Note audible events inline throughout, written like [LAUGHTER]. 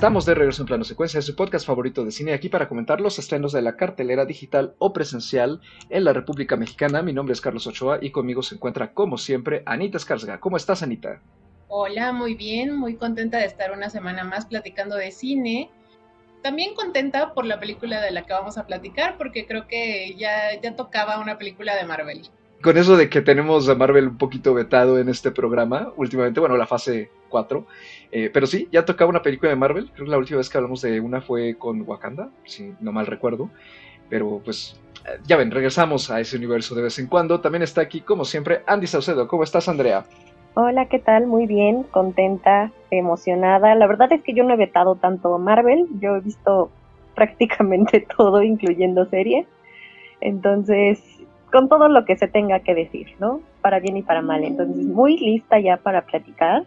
Estamos de regreso en Plano Secuencia, su podcast favorito de cine, aquí para comentar los estrenos de la cartelera digital o presencial en la República Mexicana. Mi nombre es Carlos Ochoa y conmigo se encuentra, como siempre, Anita Escarzga. ¿Cómo estás, Anita? Hola, muy bien, muy contenta de estar una semana más platicando de cine. También contenta por la película de la que vamos a platicar, porque creo que ya, ya tocaba una película de Marvel. Con eso de que tenemos a Marvel un poquito vetado en este programa, últimamente, bueno, la fase 4, eh, pero sí, ya tocaba una película de Marvel, creo que la última vez que hablamos de una fue con Wakanda, si no mal recuerdo, pero pues eh, ya ven, regresamos a ese universo de vez en cuando. También está aquí, como siempre, Andy Saucedo. ¿Cómo estás, Andrea? Hola, ¿qué tal? Muy bien, contenta, emocionada. La verdad es que yo no he vetado tanto Marvel, yo he visto [LAUGHS] prácticamente todo, incluyendo series. Entonces, con todo lo que se tenga que decir, ¿no? Para bien y para mal. Entonces, muy lista ya para platicar.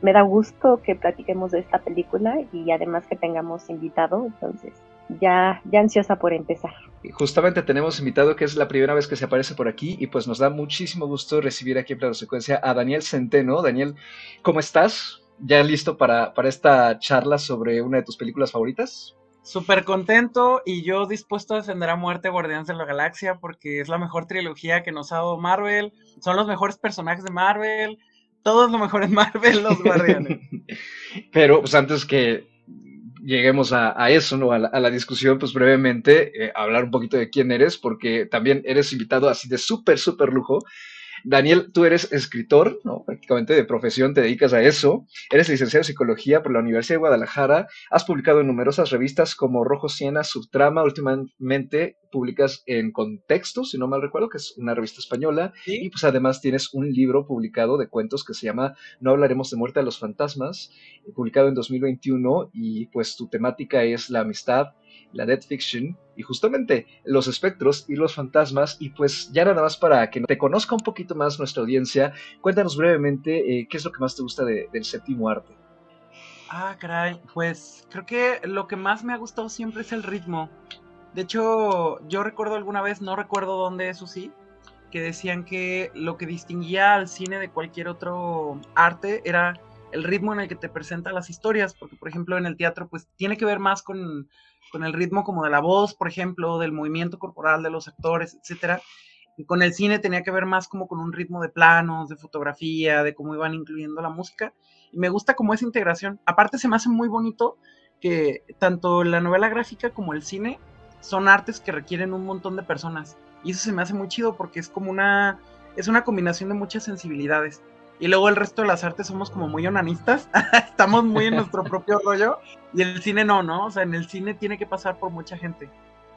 Me da gusto que platiquemos de esta película y además que tengamos invitado. Entonces, ya, ya ansiosa por empezar. Justamente tenemos invitado que es la primera vez que se aparece por aquí y pues nos da muchísimo gusto recibir aquí en Plano Secuencia a Daniel Centeno. Daniel, ¿cómo estás? ¿Ya listo para, para esta charla sobre una de tus películas favoritas? Súper contento y yo dispuesto a defender a muerte Guardianes de la Galaxia porque es la mejor trilogía que nos ha dado Marvel, son los mejores personajes de Marvel, todo es lo mejor en Marvel, los [LAUGHS] Guardianes. Pero pues antes que lleguemos a, eso, ¿no? A la, discusión, pues brevemente, eh, hablar un poquito de quién eres, porque también eres invitado así de súper, súper lujo. Daniel, tú eres escritor, ¿no? prácticamente de profesión, te dedicas a eso. Eres licenciado en psicología por la Universidad de Guadalajara. Has publicado en numerosas revistas como Rojo Siena, Subtrama. Últimamente publicas en Contexto, si no mal recuerdo, que es una revista española. Y pues además tienes un libro publicado de cuentos que se llama No hablaremos de muerte a los fantasmas, publicado en 2021. Y pues tu temática es la amistad la Dead Fiction y justamente los espectros y los fantasmas. Y pues ya nada más para que te conozca un poquito más nuestra audiencia, cuéntanos brevemente eh, qué es lo que más te gusta del séptimo arte. Ah, caray, pues creo que lo que más me ha gustado siempre es el ritmo. De hecho, yo recuerdo alguna vez, no recuerdo dónde eso sí, que decían que lo que distinguía al cine de cualquier otro arte era el ritmo en el que te presenta las historias, porque por ejemplo en el teatro pues tiene que ver más con con el ritmo como de la voz, por ejemplo, del movimiento corporal de los actores, etcétera. Y con el cine tenía que ver más como con un ritmo de planos, de fotografía, de cómo iban incluyendo la música. Y me gusta como esa integración. Aparte se me hace muy bonito que tanto la novela gráfica como el cine son artes que requieren un montón de personas. Y eso se me hace muy chido porque es como una, es una combinación de muchas sensibilidades y luego el resto de las artes somos como muy onanistas, [LAUGHS] estamos muy en nuestro propio [LAUGHS] rollo, y el cine no, ¿no? O sea, en el cine tiene que pasar por mucha gente.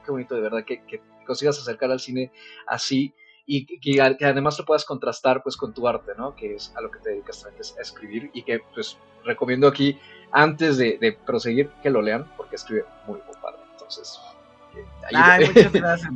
Qué bonito, de verdad, que, que consigas acercar al cine así y que, que, además lo puedas contrastar pues con tu arte, ¿no? Que es a lo que te dedicas a escribir y que pues recomiendo aquí, antes de, de proseguir, que lo lean porque escribe muy, muy padre. Entonces, Ay, muchas [LAUGHS] gracias.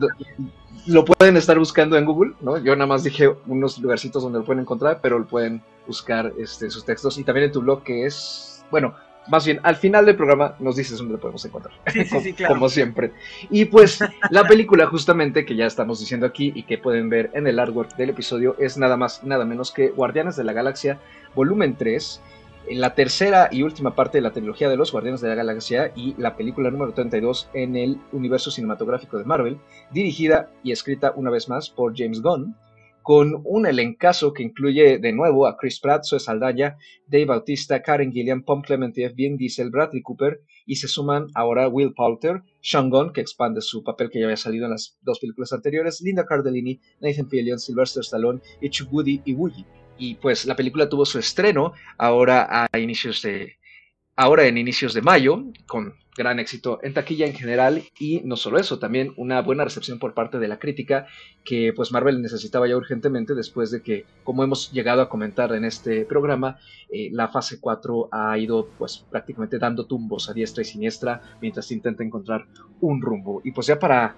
Lo pueden estar buscando en Google, ¿no? Yo nada más dije unos lugarcitos donde lo pueden encontrar, pero lo pueden buscar este, sus textos y también en tu blog que es, bueno, más bien al final del programa nos dices dónde lo podemos encontrar, sí, sí, [LAUGHS] sí, claro. como siempre. Y pues la película justamente que ya estamos diciendo aquí y que pueden ver en el artwork del episodio es nada más, nada menos que Guardianes de la Galaxia, volumen 3 en la tercera y última parte de la trilogía de los Guardianes de la Galaxia y la película número 32 en el universo cinematográfico de Marvel, dirigida y escrita una vez más por James Gunn, con un elencazo que incluye de nuevo a Chris Pratt, Zoe Saldaña, Dave Bautista, Karen Gillian, Pom Clementieff, Vin Diesel, Bradley Cooper y se suman ahora Will Poulter, Sean Gunn, que expande su papel que ya había salido en las dos películas anteriores, Linda Cardellini, Nathan Fillion, Sylvester Stallone y Chubudi Iwuji y pues la película tuvo su estreno ahora a inicios de ahora en inicios de mayo con gran éxito en taquilla en general y no solo eso, también una buena recepción por parte de la crítica que pues Marvel necesitaba ya urgentemente después de que, como hemos llegado a comentar en este programa, eh, la fase 4 ha ido pues prácticamente dando tumbos a diestra y siniestra mientras intenta encontrar un rumbo. Y pues ya para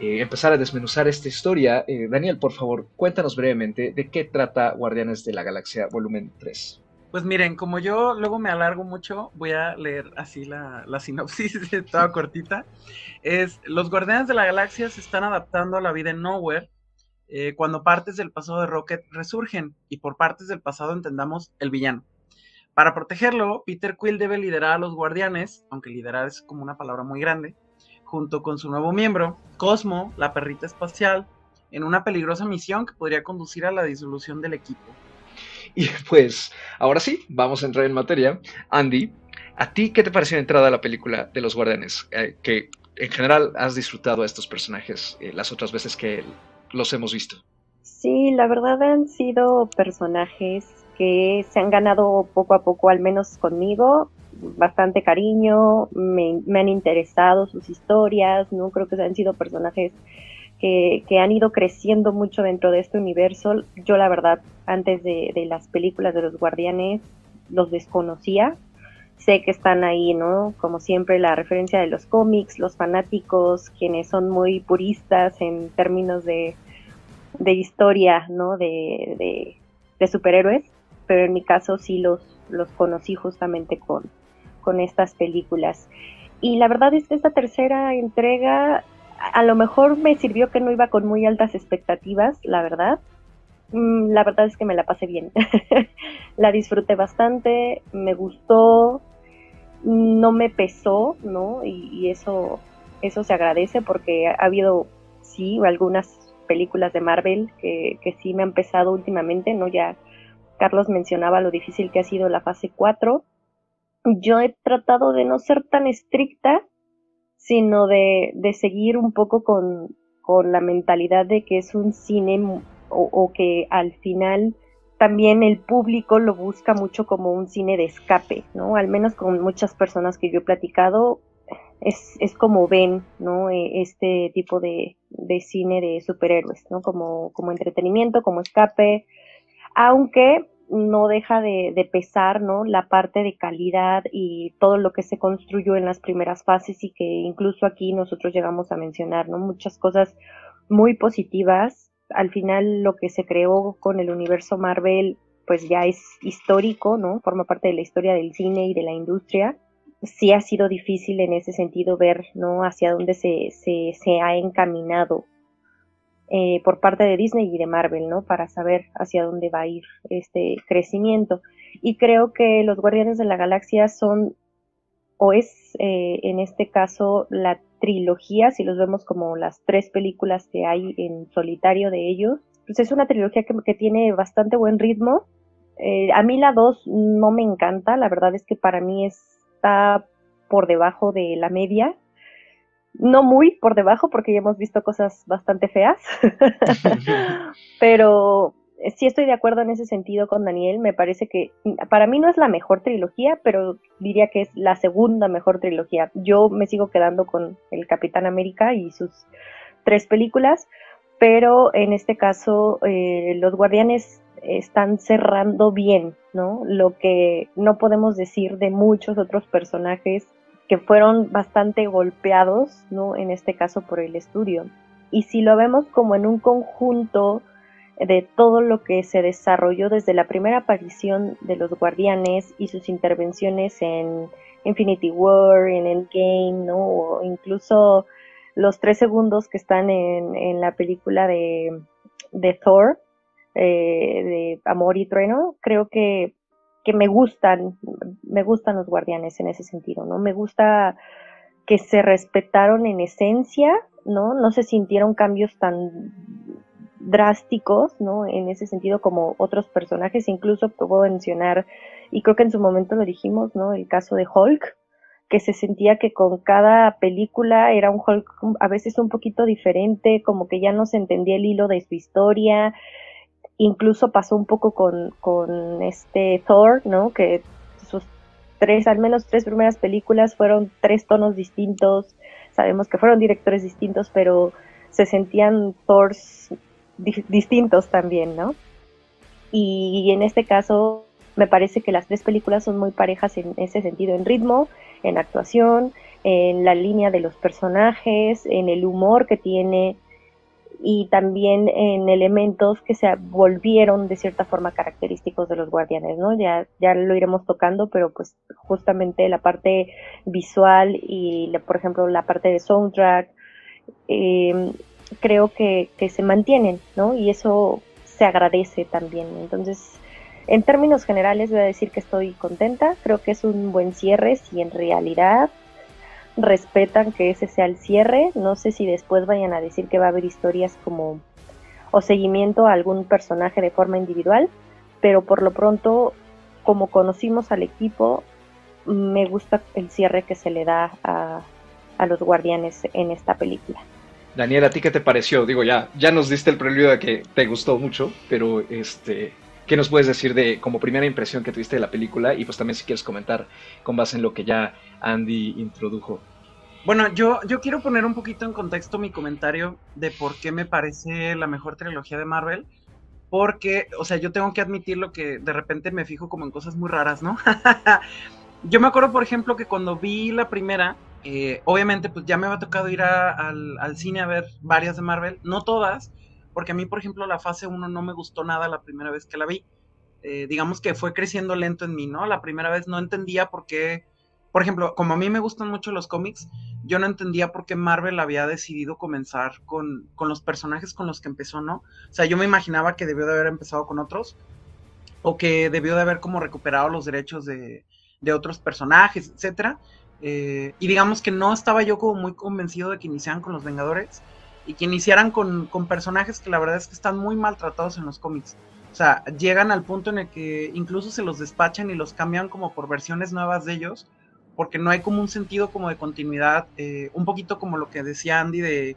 eh, empezar a desmenuzar esta historia, eh, Daniel, por favor, cuéntanos brevemente de qué trata Guardianes de la Galaxia volumen 3. Pues miren, como yo luego me alargo mucho, voy a leer así la, la sinopsis [LAUGHS] toda cortita. Es, los Guardianes de la Galaxia se están adaptando a la vida en Nowhere eh, cuando partes del pasado de Rocket resurgen y por partes del pasado entendamos el villano. Para protegerlo, Peter Quill debe liderar a los guardianes, aunque liderar es como una palabra muy grande, junto con su nuevo miembro, Cosmo, la perrita espacial, en una peligrosa misión que podría conducir a la disolución del equipo. Y pues, ahora sí, vamos a entrar en materia. Andy, ¿a ti qué te pareció la entrada a la película de los guardianes? Eh, que en general has disfrutado a estos personajes eh, las otras veces que los hemos visto. Sí, la verdad han sido personajes que se han ganado poco a poco, al menos conmigo, bastante cariño, me, han interesado sus historias, ¿no? Creo que han sido personajes que, han ido creciendo mucho dentro de este universo. Yo la verdad, antes de, de las películas de los guardianes, los desconocía. Sé que están ahí, ¿no? Como siempre, la referencia de los cómics, los fanáticos, quienes son muy puristas en términos de, de historia, ¿no? De, de superhéroes pero en mi caso sí los, los conocí justamente con, con estas películas. Y la verdad es que esta tercera entrega a lo mejor me sirvió que no iba con muy altas expectativas, la verdad. Mm, la verdad es que me la pasé bien. [LAUGHS] la disfruté bastante, me gustó, no me pesó, ¿no? Y, eso, eso se agradece porque ha habido, sí, algunas películas de Marvel que, que sí me han pesado últimamente, ¿no? Ya Carlos mencionaba lo difícil que ha sido la fase 4. Yo he tratado de no ser tan estricta, sino de, seguir un poco con, la mentalidad de que es un cine o, o, que al final también el público lo busca mucho como un cine de escape, ¿no? Al menos con muchas personas que yo he platicado, es, es como ven, ¿no? E, este tipo de, de cine de superhéroes, ¿no? Como, como entretenimiento, como escape, aunque no deja de, pesar, ¿no? La parte de calidad y todo lo que se construyó en las primeras fases y que incluso aquí nosotros llegamos a mencionar, ¿no? Muchas cosas muy positivas. Al final lo que se creó con el universo Marvel pues ya es histórico, ¿no? Forma parte de la historia del cine y de la industria. Sí ha sido difícil en ese sentido ver, ¿no? Hacia dónde se, se, se ha encaminado eh, por parte de Disney y de Marvel, ¿no? Para saber hacia dónde va a ir este crecimiento. Y creo que los Guardianes de la Galaxia son, o es eh, en este caso, la trilogía, si los vemos como las tres películas que hay en solitario de ellos, pues es una trilogía que, tiene bastante buen ritmo. Eh, a mí la dos no me encanta, la verdad es que para mí está por debajo de la media no muy por debajo porque ya hemos visto cosas bastante feas, [LAUGHS] pero sí estoy de acuerdo en ese sentido con Daniel, me parece que para mí no es la mejor trilogía, pero diría que es la segunda mejor trilogía. Yo me sigo quedando con el Capitán América y sus tres películas, pero en este caso eh, los guardianes están cerrando bien, ¿no? Lo que no podemos decir de muchos otros personajes que fueron bastante golpeados, ¿no? En este caso por el estudio. Y si lo vemos como en un conjunto de todo lo que se desarrolló desde la primera aparición de los guardianes y sus intervenciones en Infinity War, en Endgame, ¿no? O incluso los tres segundos que están en, la película de, de Thor, eh, de Amor y Trueno, creo que que me gustan, me gustan los guardianes en ese sentido, ¿no? Me gusta que se respetaron en esencia, ¿no? No se sintieron cambios tan drásticos, ¿no? En ese sentido como otros personajes, incluso puedo mencionar, y creo que en su momento lo dijimos, ¿no? El caso de Hulk, que se sentía que con cada película era un Hulk a veces un poquito diferente, como que ya no se entendía el hilo de su historia, Incluso pasó un poco con, con este Thor, ¿no? Que sus tres, al menos tres primeras películas fueron tres tonos distintos. Sabemos que fueron directores distintos, pero se sentían Thors distintos también, ¿no? Y en este caso me parece que las tres películas son muy parejas en ese sentido, en ritmo, en actuación, en la línea de los personajes, en el humor que tiene, y también en elementos que se volvieron de cierta forma característicos de los guardianes, ¿no? Ya, ya lo iremos tocando, pero pues justamente la parte visual y, por ejemplo, la parte de soundtrack, em, creo que, que se mantienen, ¿no? Y eso se agradece también. Entonces, En términos generales voy a decir que estoy contenta, creo que es un buen cierre, si en realidad respetan que ese sea el cierre, no sé si después vayan a decir que va a haber historias como o seguimiento a algún personaje de forma individual, pero por lo pronto, como conocimos al equipo, me gusta el cierre que se le da a, a los guardianes en esta película. Daniel, ¿a ti qué te pareció? Digo, ya, ya nos diste el preludio de que te gustó mucho, pero este, ¿qué nos puedes decir de como primera impresión que tuviste de la película? Y pues también si quieres comentar con base en lo que ya Andy introdujo. Bueno, yo, yo quiero poner un poquito en contexto mi comentario de por qué me parece la mejor trilogía de Marvel. Porque, o sea, yo tengo que admitir lo que de repente me fijo como en cosas muy raras, ¿no? [LAUGHS] yo me acuerdo, por ejemplo, que cuando vi la primera, eh, obviamente, pues ya me había tocado ir al, cine a ver varias de Marvel, no todas, porque a mí, por ejemplo, la fase 1 no me gustó nada la primera vez que la vi. Eh, digamos que fue creciendo lento en mí, ¿no? La primera vez no entendía por qué, por ejemplo, como a mí me gustan mucho los cómics, yo no entendía por qué Marvel había decidido comenzar con, con los personajes con los que empezó, ¿no? O sea, yo me imaginaba que debió de haber empezado con otros, o que debió de haber como recuperado los derechos de, de otros personajes, etcétera. Eh, y digamos que no estaba yo como muy convencido de que iniciaran con los Vengadores y que iniciaran con, personajes que la verdad es que están muy maltratados en los cómics. O sea, llegan al punto en el que incluso se los despachan y los cambian como por versiones nuevas de ellos, porque no hay como un sentido como de continuidad, eh, un poquito como lo que decía Andy de,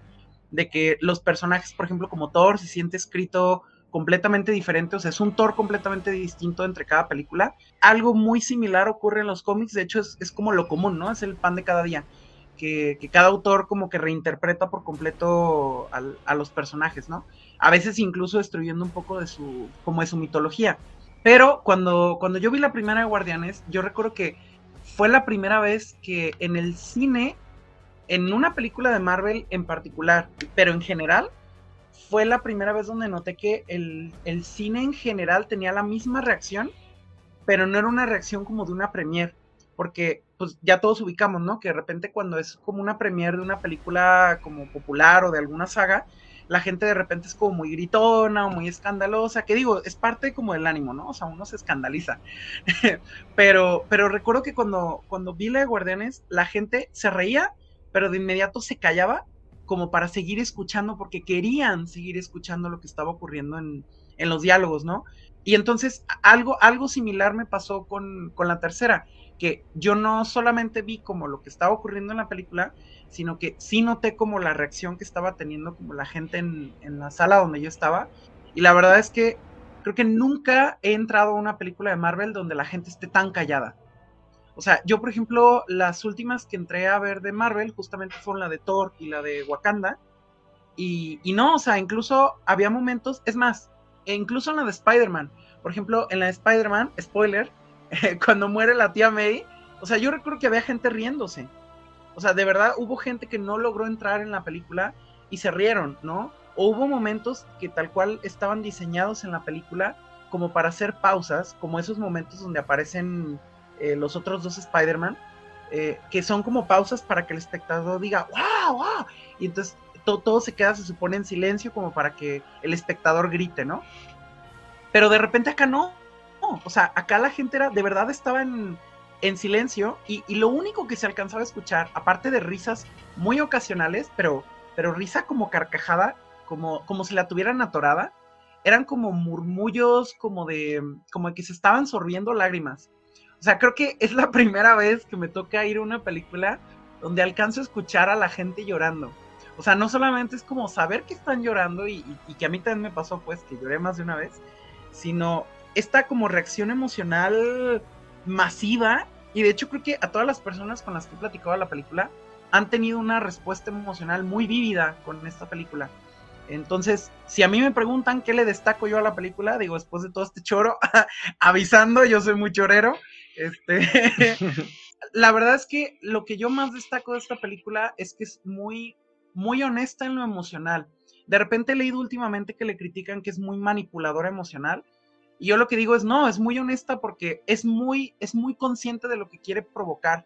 de que los personajes, por ejemplo, como Thor, se siente escrito completamente diferente, o sea, es un Thor completamente distinto entre cada película. Algo muy similar ocurre en los cómics, de hecho es, como lo común, ¿no? Es el pan de cada día, que, cada autor como que reinterpreta por completo a los personajes, ¿no? A veces incluso destruyendo un poco de su, como de su mitología. Pero cuando, cuando yo vi la primera de Guardianes, yo recuerdo que fue la primera vez que en el cine, en una película de Marvel en particular, pero en general, fue la primera vez donde noté que el, cine en general tenía la misma reacción, pero no era una reacción como de una premiere, porque pues ya todos ubicamos, ¿no? Que de repente cuando es como una premiere de una película como popular o de alguna saga, la gente de repente es como muy gritona o muy escandalosa, que digo, es parte como del ánimo, ¿no? O sea, uno se escandaliza. [LAUGHS] pero, pero recuerdo que cuando, cuando vi la de Guardianes, la gente se reía, pero de inmediato se callaba como para seguir escuchando, porque querían seguir escuchando lo que estaba ocurriendo en, los diálogos, ¿no? Y entonces algo, algo similar me pasó con, la tercera, que yo no solamente vi como lo que estaba ocurriendo en la película, sino que sí noté como la reacción que estaba teniendo como la gente en, en la sala donde yo estaba. Y la verdad es que creo que nunca he entrado a una película de Marvel donde la gente esté tan callada. O sea, yo, por ejemplo, las últimas que entré a ver de Marvel justamente fueron la de Thor y la de Wakanda. Y, no, o sea, incluso había momentos, es más, e incluso en la de Spider-Man. Por ejemplo, en la de Spider-Man, spoiler, [LAUGHS] cuando muere la tía May, o sea, yo recuerdo que había gente riéndose. O sea, de verdad hubo gente que no logró entrar en la película y se rieron, ¿no? O hubo momentos que tal cual estaban diseñados en la película como para hacer pausas, como esos momentos donde aparecen eh, los otros dos Spider-Man, eh, que son como pausas para que el espectador diga, wow, wow, y entonces todo se queda, se supone, en silencio como para que el espectador grite, ¿no? Pero de repente acá no, o sea, acá la gente era, de verdad estaba en, silencio y, lo único que se alcanzaba a escuchar, aparte de risas muy ocasionales, pero, pero risa como carcajada, como, como si la tuvieran atorada, eran como murmullos, como de, como que se estaban sorbiendo lágrimas. O sea, creo que es la [LAUGHS] primera vez que me toca ir a una película donde alcanzo a escuchar a la gente llorando. O sea, no solamente es como saber que están llorando y, que a mí también me pasó, pues, que lloré más de una vez, sino esta como reacción emocional masiva. Y de hecho creo que a todas las personas con las que he platicado la película han tenido una respuesta emocional muy vívida con esta película. Entonces, si a mí me preguntan qué le destaco yo a la película, digo, después de todo este choro, [LAUGHS] avisando, yo soy muy chorero, este, [LAUGHS] la verdad es que lo que yo más destaco de esta película es que es muy, muy honesta en lo emocional. De repente he leído últimamente que le critican que es muy manipuladora emocional. Y yo lo que digo es, no, es muy honesta porque es muy, es muy consciente de lo que quiere provocar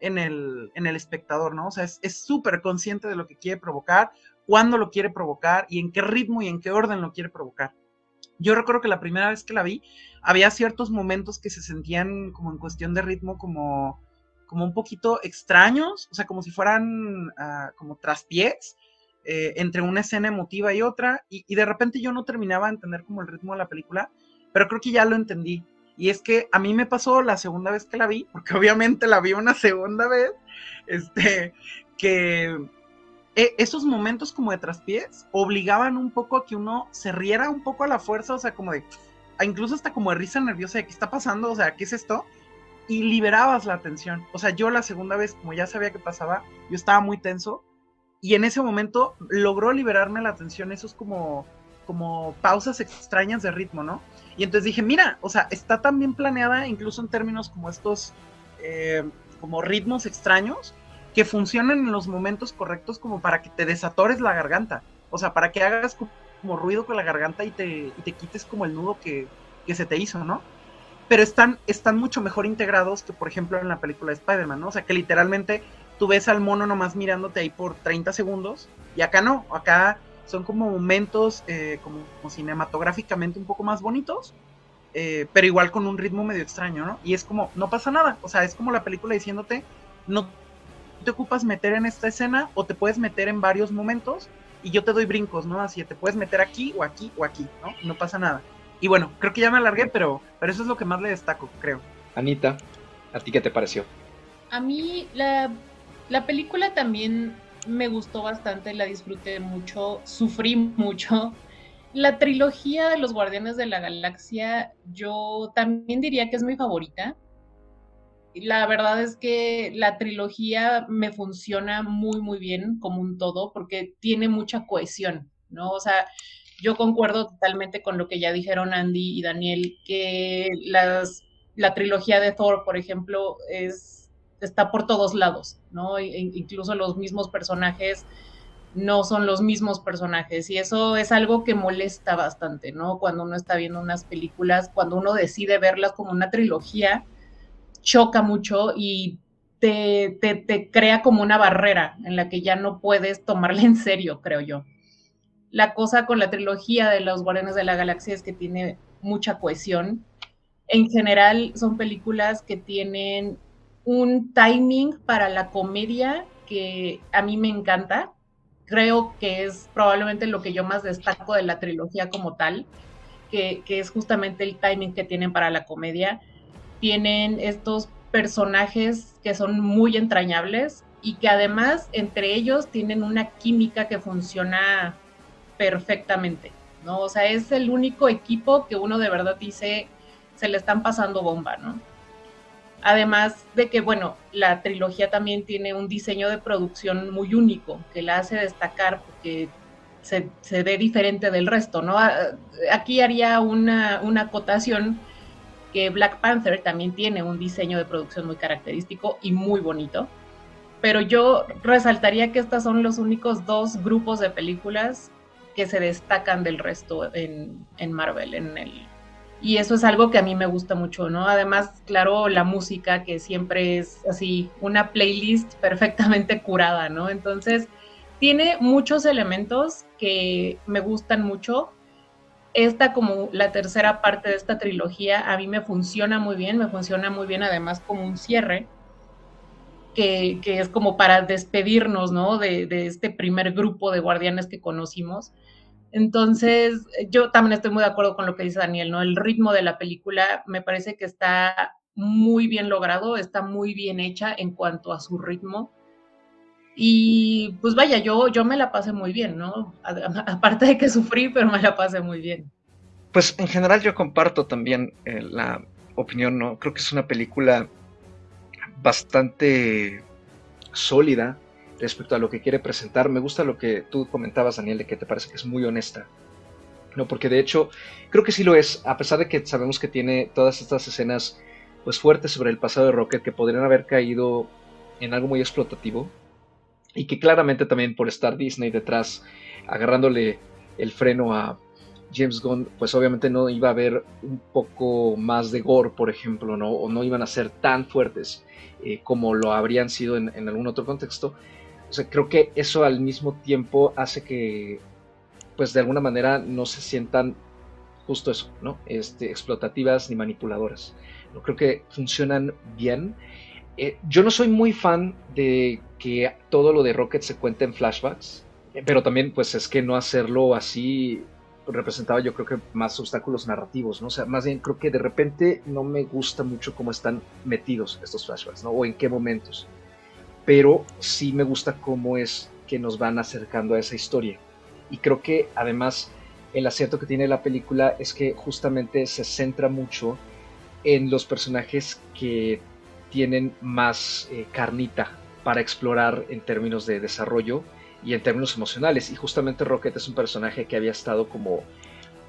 en el, en el espectador, ¿no? O sea, es súper consciente de lo que quiere provocar, cuándo lo quiere provocar y en qué ritmo y en qué orden lo quiere provocar. yo recuerdo que la primera vez que la vi, había ciertos momentos que se sentían como en cuestión de ritmo como, como un poquito extraños, o sea, como si fueran uh, como traspiés eh, entre una escena emotiva y otra, y, y, de repente yo no terminaba de entender como el ritmo de la película, pero creo que ya lo entendí. Y es que a mí me pasó la segunda vez que la vi, [LAUGHS] porque obviamente la vi una segunda vez, este, que e, esos momentos como de traspiés obligaban un poco a que uno se riera un poco a la fuerza, o sea, como de, incluso hasta como de risa nerviosa de qué está pasando, o sea, ¿qué es esto? Y liberabas la tensión. O sea, yo la segunda vez, como ya sabía que pasaba, yo estaba muy tenso y en ese momento logró liberarme la tensión, esos como, como pausas extrañas de ritmo, ¿no? Y entonces dije, mira, o sea, está tan bien planeada, incluso en términos como estos, eh, como ritmos extraños, que funcionan en los momentos correctos como para que te desatores la garganta. O sea, para que hagas como ruido con la garganta y te, y te quites como el nudo que, que, se te hizo, ¿no? Pero están, están mucho mejor integrados que, por ejemplo, en la película de Spider-Man, ¿no? O sea, que literalmente tú ves al mono nomás mirándote ahí por 30 segundos y acá no, acá son como momentos eh, como, como, cinematográficamente un poco más bonitos, eh, pero igual con un ritmo medio extraño, ¿no? Y es como, no pasa nada, o sea, es como la película diciéndote, no te ocupas meter en esta escena o te puedes meter en varios momentos y yo te doy brincos, ¿no? Así te puedes meter aquí o aquí o aquí, ¿no? No pasa nada. Y bueno, creo que ya me alargué, pero, pero eso es lo que más le destaco, creo. Anita, ¿a ti qué te pareció? A mí la, la película también me gustó bastante, la disfruté mucho, sufrí mucho. La trilogía de los Guardianes de la Galaxia, yo también diría que es mi favorita la verdad es que la trilogía me funciona muy, muy bien como un todo porque tiene mucha cohesión, ¿no? O sea, yo concuerdo totalmente con lo que ya dijeron Andy y Daniel, que las, la trilogía de Thor, por ejemplo, es, está por todos lados, ¿no? E, incluso los mismos personajes no son los mismos personajes y eso es algo que molesta bastante, ¿no? Cuando uno está viendo unas películas, cuando uno decide verlas como una trilogía, choca mucho y te, te, crea como una barrera en la que ya no puedes tomarle en serio, creo yo. La cosa con la trilogía de los Guardianes de la Galaxia es que tiene mucha cohesión. En general son películas que tienen un timing para la comedia que a mí me encanta. Creo que es probablemente lo que yo más destaco de la trilogía como tal, que, es justamente el timing que tienen para la comedia tienen estos personajes que son muy entrañables y que además entre ellos tienen una química que funciona perfectamente, ¿no? O sea, es el único equipo que uno de verdad dice se le están pasando bomba, ¿no? Además de que, bueno, la trilogía también tiene un diseño de producción muy único que la hace destacar porque se, se ve diferente del resto, ¿no? Aquí haría una, una acotación que Black Panther también tiene un diseño de producción muy característico y muy bonito. Pero yo resaltaría que estos son los únicos dos grupos de películas que se destacan del resto en, en Marvel, en el, y eso es algo que a mí me gusta mucho, ¿no? Además, claro, la música que siempre es así, una playlist perfectamente [LAUGHS] curada, ¿no? Entonces, tiene muchos elementos que me gustan mucho esta como la tercera parte de esta trilogía a mí me funciona muy bien, me funciona muy bien además como un cierre, que, es como para despedirnos, ¿no? De, de, este primer grupo de guardianes que conocimos. Entonces, yo también estoy muy de acuerdo con lo que dice Daniel, ¿no? El ritmo de la película me parece que está muy bien logrado, está muy bien hecha en cuanto a su ritmo. Y pues vaya, yo, yo me la pasé muy bien, ¿no? [LAUGHS] Aparte de que sufrí, pero me la pasé muy bien. Pues en general yo comparto también eh, la opinión, ¿no? Creo que es una película bastante sólida respecto a lo que quiere presentar. Me gusta lo que tú comentabas, Daniel, de que te parece que es muy honesta. No, porque de hecho creo que sí lo es, a pesar de que sabemos que tiene todas estas escenas pues fuertes sobre el pasado de Rocket que podrían haber caído en algo muy explotativo y que claramente también por estar Disney detrás agarrándole el freno a James Gunn, pues obviamente no iba a haber un poco más de gore, por ejemplo, ¿no? o no iban a ser tan fuertes eh, como lo habrían sido en, en, algún otro contexto. O sea, creo que eso al mismo tiempo hace que, pues de alguna manera, no se sientan justo eso, ¿no? Este, explotativas ni manipuladoras. ¿no? Creo que funcionan bien. Eh, yo no soy muy fan de que todo lo de Rocket se cuente en flashbacks, eh, pero también pues es que no hacerlo así representaba yo creo que más obstáculos narrativos, ¿no? O sea, más bien creo que de repente no me gusta mucho cómo están metidos estos flashbacks, ¿no? O en qué momentos. Pero sí me gusta cómo es que nos van acercando a esa historia. Y creo que además el acierto que tiene la película es que justamente se centra mucho en los personajes que tienen más eh, carnita para explorar en términos de desarrollo y en términos emocionales. Y justamente Rocket es un personaje que había estado como,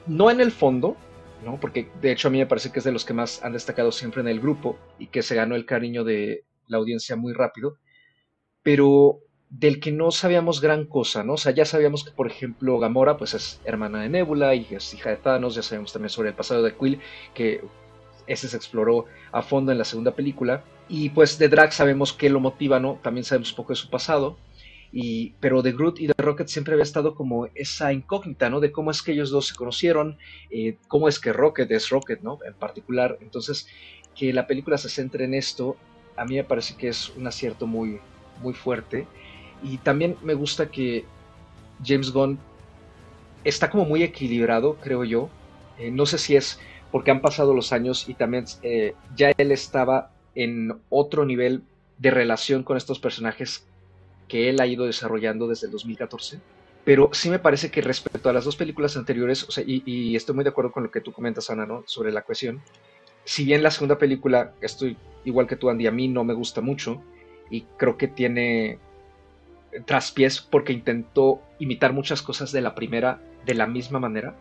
no en el fondo, ¿no? porque de hecho a mí me parece que es de los que más han destacado siempre en el grupo y que se ganó el cariño de la audiencia muy rápido, pero del que no sabíamos gran cosa, ¿no? O sea, ya sabíamos que, por ejemplo, Gamora, pues es hermana de Nebula y es hija de Thanos, ya sabemos también sobre el pasado de Quill, que ese se exploró a fondo en la segunda película, y pues de Drax sabemos que lo motiva, ¿no? También sabemos un poco de su pasado, y, pero de Groot y de Rocket siempre había estado como esa incógnita, ¿no? De cómo es que ellos dos se conocieron, eh, cómo es que Rocket es Rocket, ¿no? En particular, entonces, que la película se centre en esto, a mí me parece que es un acierto muy, muy fuerte y también me gusta que James Gunn está como muy equilibrado, creo yo. Eh, no sé si es porque han pasado los años y también eh, ya él estaba en otro nivel de relación con estos personajes que él ha ido desarrollando desde el 2014. Pero sí me parece que respecto a las dos películas anteriores, o sea, y, estoy muy de acuerdo con lo que tú comentas, Ana, ¿no? Sobre la cuestión. Si bien la segunda película, estoy igual que tú, Andy, a mí no me gusta mucho y creo que tiene traspiés porque intentó imitar muchas cosas de la primera de la misma manera.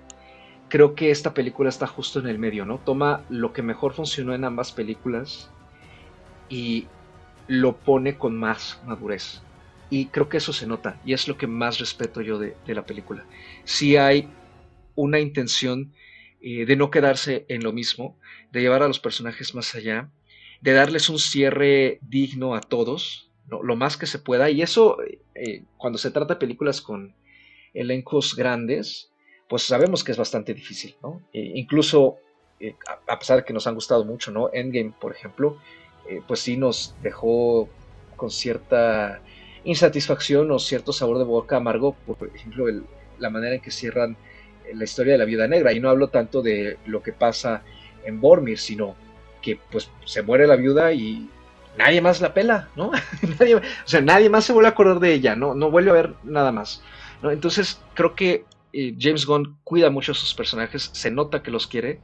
Creo que esta película está justo en el medio, ¿no? Toma lo que mejor funcionó en ambas películas y lo pone con más madurez. Y creo que eso se nota y es lo que más respeto yo de, la película. Si hay una intención eh, de no quedarse en lo mismo, de llevar a los personajes más allá, de darles un cierre digno a todos, lo, más que se pueda. Y eso, eh, cuando se trata de películas con elencos grandes, pues sabemos que es bastante difícil, ¿no? E incluso, eh, a, pesar de que nos han gustado mucho, ¿no? Endgame, por ejemplo, eh, pues sí nos dejó con cierta insatisfacción o cierto sabor de boca amargo, por ejemplo, la manera en que cierran la historia de la viuda negra. Y no hablo tanto de lo que pasa en Bormir, sino que pues se muere la viuda y nadie más la pela, ¿no? [LAUGHS] o sea, nadie más se vuelve a acordar de ella, ¿no? No vuelve a ver nada más. Entonces, creo que eh, James Gunn cuida mucho a sus personajes, se nota que los quiere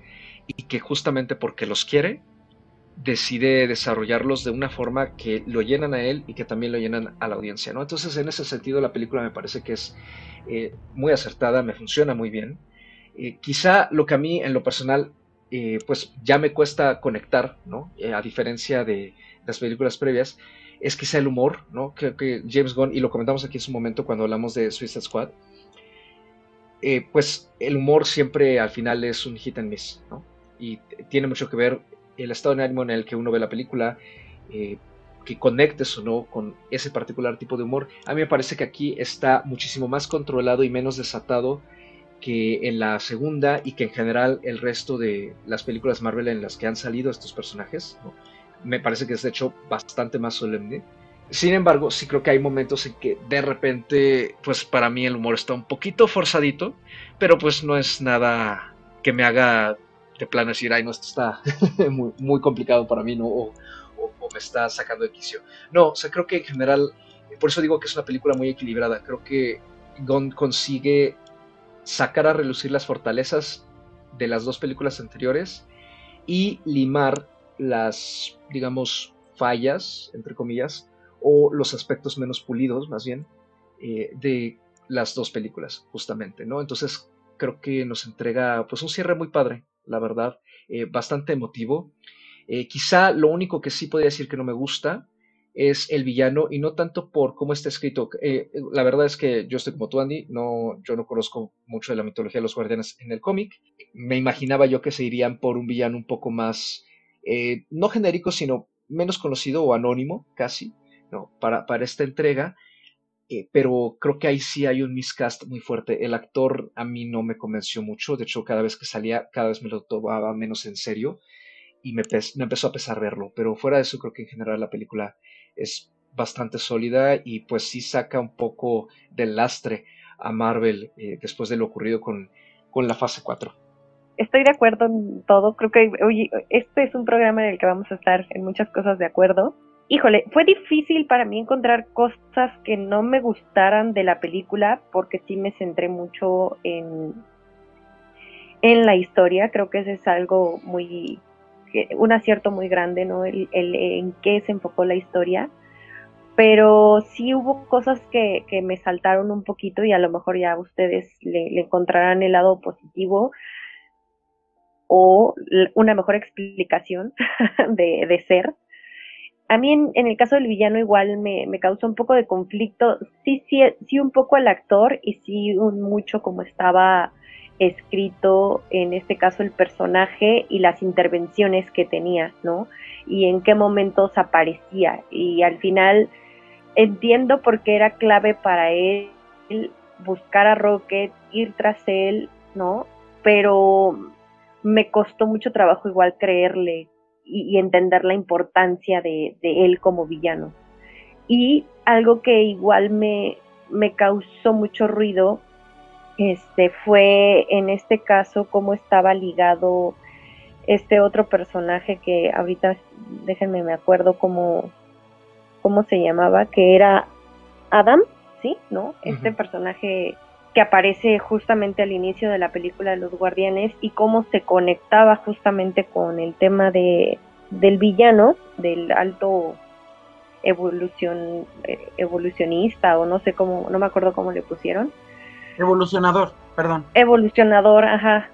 y que justamente porque los quiere, decide desarrollarlos de una forma que lo llenan a él y que también lo llenan a la audiencia, ¿no? Entonces, en ese sentido, la película me parece que es eh, muy acertada, me funciona muy bien. Eh, quizá lo que a mí, en lo personal, pues ya me cuesta conectar, ¿no? a diferencia de, las películas previas, es quizá el humor, ¿no? Creo que James Gunn, y lo comentamos aquí en su momento cuando hablamos de Suicide Squad, eh, pues el humor siempre al final es un hit and miss, ¿no? Y tiene mucho que ver el estado de ánimo en el que uno ve la película, eh, que conectes o no con ese particular tipo de humor. A mí me parece que aquí está muchísimo más controlado y menos desatado que en la segunda y que en general el resto de las películas Marvel en las que han salido estos personajes. me parece que es de hecho bastante más solemne. Sin embargo, sí creo que hay momentos en que de repente, pues para mí el humor está un poquito forzadito, pero pues no es nada que me haga de plano decir, ay, no, esto está [LAUGHS] muy, complicado para mí, ¿no? O, me está sacando de quicio. No, o sea, creo que en general, por eso digo que es una película muy equilibrada. Creo que Gon consigue sacar a relucir las fortalezas de las dos películas anteriores y limar las, digamos, fallas, entre comillas, o los aspectos menos pulidos, más bien, eh, de las dos películas, justamente, ¿no? Entonces creo que nos entrega, pues, un cierre muy padre, la verdad, eh, bastante emotivo. Eh, quizá lo único que sí podría decir que no me gusta es el villano y no tanto por cómo está escrito. la verdad es que yo estoy como tú, Andy, no, yo no conozco mucho de la mitología de los guardianes en el cómic. Me imaginaba yo que se irían por un villano un poco más eh, no genérico, sino menos conocido o anónimo casi, ¿no? para, para esta entrega. eh, pero creo que ahí sí hay un miscast muy fuerte. El actor a mí no me convenció mucho, de hecho cada vez que salía, cada vez me lo tomaba menos en serio y me, me empezó a pesar verlo, pero fuera de eso creo que en general la película es bastante sólida y pues sí saca un poco del lastre a Marvel eh, después de lo ocurrido con, con la fase 4. Estoy de acuerdo en todo, creo que oye, este es un programa en el que vamos a estar en muchas cosas de acuerdo. Híjole, fue difícil para mí encontrar cosas que no me gustaran de la película porque sí me centré mucho en, en la historia, creo que ese es algo muy, un acierto muy grande, ¿no? El, en qué se enfocó la historia pero sí hubo cosas que, me saltaron un poquito y a lo mejor ya ustedes le, encontrarán el lado positivo o una mejor explicación [LAUGHS] de, ser. A mí en, el caso del villano igual me, me causó un poco de conflicto, sí, sí, sí un poco al actor y sí un mucho como estaba escrito en este caso el personaje y las intervenciones que tenía, ¿no? Y en qué momentos aparecía. Y al final entiendo por qué era clave para él buscar a Rocket, ir tras él, ¿no? Pero me costó mucho trabajo igual creerle y, entender la importancia de, él como villano. Y algo que igual me, me causó mucho ruido este fue en este caso cómo estaba ligado este otro personaje que ahorita déjenme me acuerdo cómo cómo se llamaba, que era Adam, ¿sí? ¿No? Este personaje que aparece justamente al inicio de la película de los guardianes y cómo se conectaba justamente con el tema de del villano, del alto evolución eh, evolucionista o no sé cómo, no me acuerdo cómo le pusieron. Evolucionador, perdón. Evolucionador, ajá,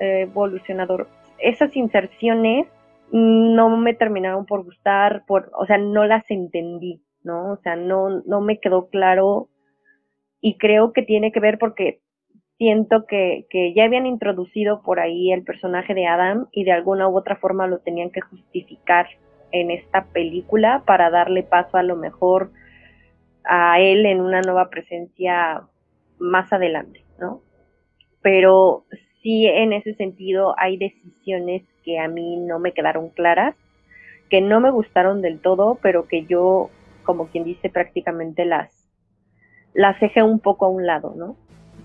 evolucionador. Esas inserciones no me terminaron por gustar, por, o sea, no las entendí, ¿no? O sea, no, no me quedó claro y creo que tiene que ver porque siento que, que ya habían introducido por ahí el personaje de Adam y de alguna u otra forma lo tenían que justificar en esta película para darle paso a lo mejor a él en una nueva presencia más adelante, ¿no? Pero sí en ese sentido hay decisiones que a mí no me quedaron claras, que no me gustaron del todo, pero que yo, como quien dice, prácticamente las, las dejé un poco a un lado, ¿no?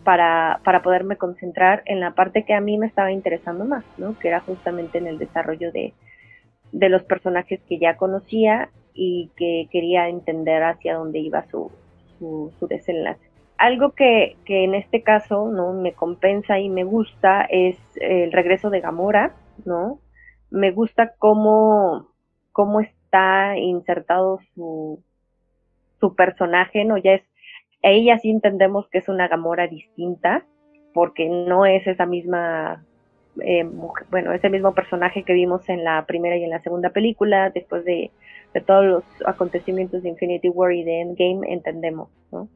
Para, para poderme concentrar en la parte que a mí me estaba interesando más, ¿no? Que era justamente en el desarrollo de, de los personajes que ya conocía y que quería entender hacia dónde iba su, su, su desenlace algo que, que, en este caso no me compensa y me gusta es el regreso de Gamora, ¿no? Me gusta cómo, cómo está insertado su, su personaje, ¿no? Ya es, ella sí entendemos que es una Gamora distinta, porque no es esa misma, eh, bueno, ese mismo personaje que vimos en la primera y en la segunda película, después de, de todos los acontecimientos de Infinity War y de Endgame, entendemos, ¿no?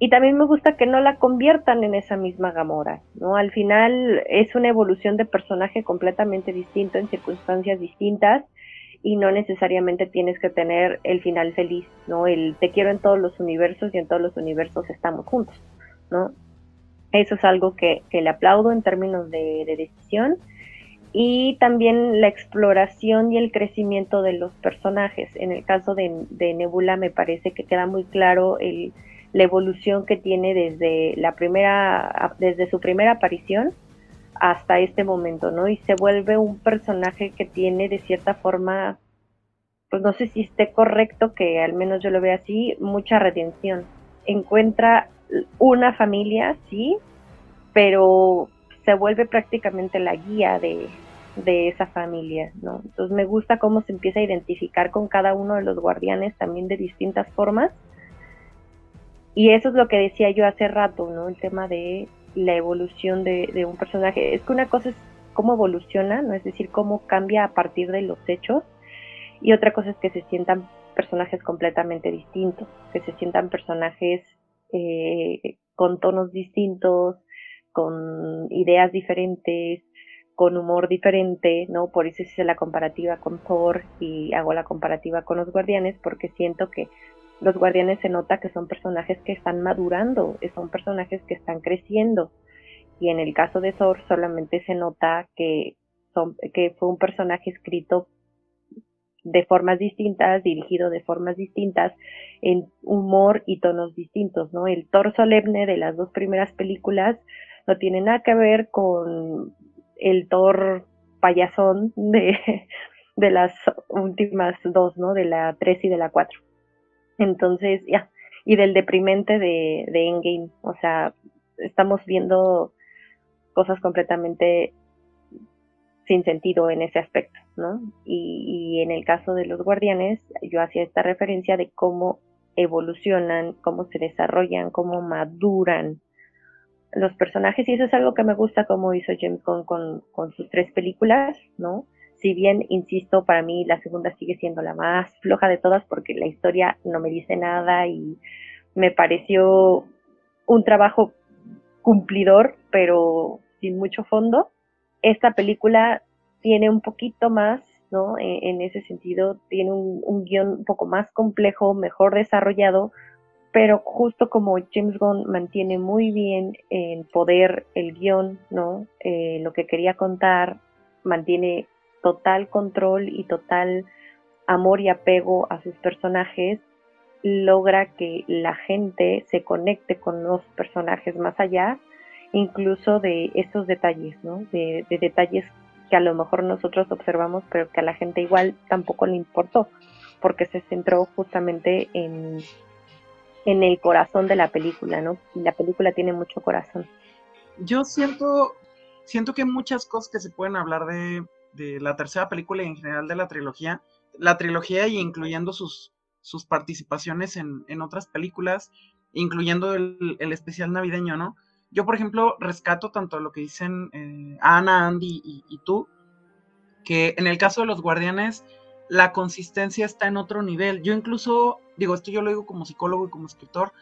Y también me gusta que no la conviertan en esa misma Gamora, ¿no? Al final es una evolución de personaje completamente distinto en circunstancias distintas y no necesariamente tienes que tener el final feliz, ¿no? El te quiero en todos los universos y en todos los universos estamos juntos, ¿no? Eso es algo que, que le aplaudo en términos de, de decisión y también la exploración y el crecimiento de los personajes. En el caso de Nebula me parece que queda muy claro el la evolución que tiene desde la primera, desde su primera aparición hasta este momento, ¿no? Y se vuelve un personaje que tiene de cierta forma, pues no sé si esté correcto, que al menos yo lo veo así, mucha redención. Encuentra una familia, sí, pero se vuelve prácticamente la guía de, de esa familia, ¿no? Entonces me gusta cómo se empieza a identificar con cada uno de los guardianes también de distintas formas y eso es lo que decía yo hace rato, ¿no? El tema de la evolución de, un personaje. Es que una cosa es cómo evoluciona, ¿no? Es decir, cómo cambia a partir de los hechos. Y otra cosa es que se sientan personajes completamente distintos, que se sientan personajes eh, con tonos distintos, con ideas diferentes, con humor diferente, ¿no? Por eso hice la comparativa con Thor y hago la comparativa con los guardianes, porque siento que los guardianes se nota que son personajes que están madurando, son personajes que están creciendo. Y en el caso de Thor solamente se nota que, son, que fue un personaje escrito de formas distintas, dirigido de formas distintas, en humor y tonos distintos, ¿no? El Thor solemne de las dos primeras películas no tiene nada que ver con el Thor payasón de, [LAUGHS] las últimas dos, ¿no? De la 3 y de la 4. Entonces, ya, y del deprimente de, de Endgame, o sea, estamos viendo cosas completamente sin sentido en ese aspecto, ¿no? Y, en el caso de los guardianes, yo hacía esta referencia de cómo evolucionan, cómo se desarrollan, cómo maduran los personajes, y eso es algo que me gusta como hizo James con, con sus tres películas, ¿no? Si bien, insisto, para mí la segunda sigue siendo la más floja de todas porque la historia no me dice nada y me pareció un trabajo cumplidor, pero sin mucho fondo. Esta película tiene un poquito más, ¿no? E, en, ese sentido, tiene un, guion un poco más complejo, mejor desarrollado, pero justo como James Gunn mantiene muy bien en poder el guion, ¿no? Eh, lo que quería contar, mantiene total control y total amor y apego a sus personajes, logra que la gente se conecte con los personajes más allá, incluso de estos detalles, ¿no? De, detalles que a lo mejor nosotros observamos, pero que a la gente igual tampoco le importó, porque se centró justamente en, en el corazón de la película, ¿no? la película tiene mucho corazón. Yo siento, siento que muchas cosas que se pueden hablar de, de la tercera película y en general de la trilogía, la trilogía y incluyendo sus, sus participaciones en, en otras películas, incluyendo el, el, especial navideño, ¿no? Yo, por ejemplo, rescato tanto lo que dicen eh, Ana, Andy y, y, tú, que en el caso de los guardianes, la consistencia está en otro nivel. Yo incluso, digo, esto yo lo digo como psicólogo y como escritor,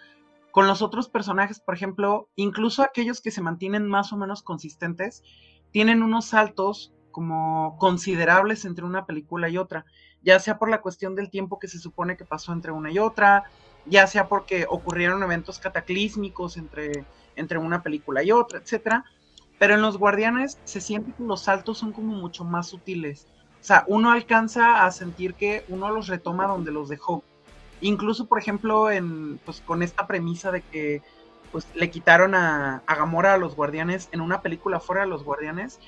con los otros personajes, por ejemplo, incluso aquellos que se mantienen más o menos consistentes, tienen unos saltos como considerables entre una película y otra, ya sea por la cuestión del tiempo que se supone que pasó entre una y otra, ya sea porque ocurrieron eventos cataclísmicos entre, entre una película y otra, etcétera. Pero en los Guardianes se siente que los saltos son como mucho más sutiles. O sea, uno alcanza a sentir que uno los retoma donde los dejó. Incluso, por ejemplo, en, pues, con esta premisa de que pues, le quitaron a, a Gamora a los Guardianes en una película fuera de los Guardianes,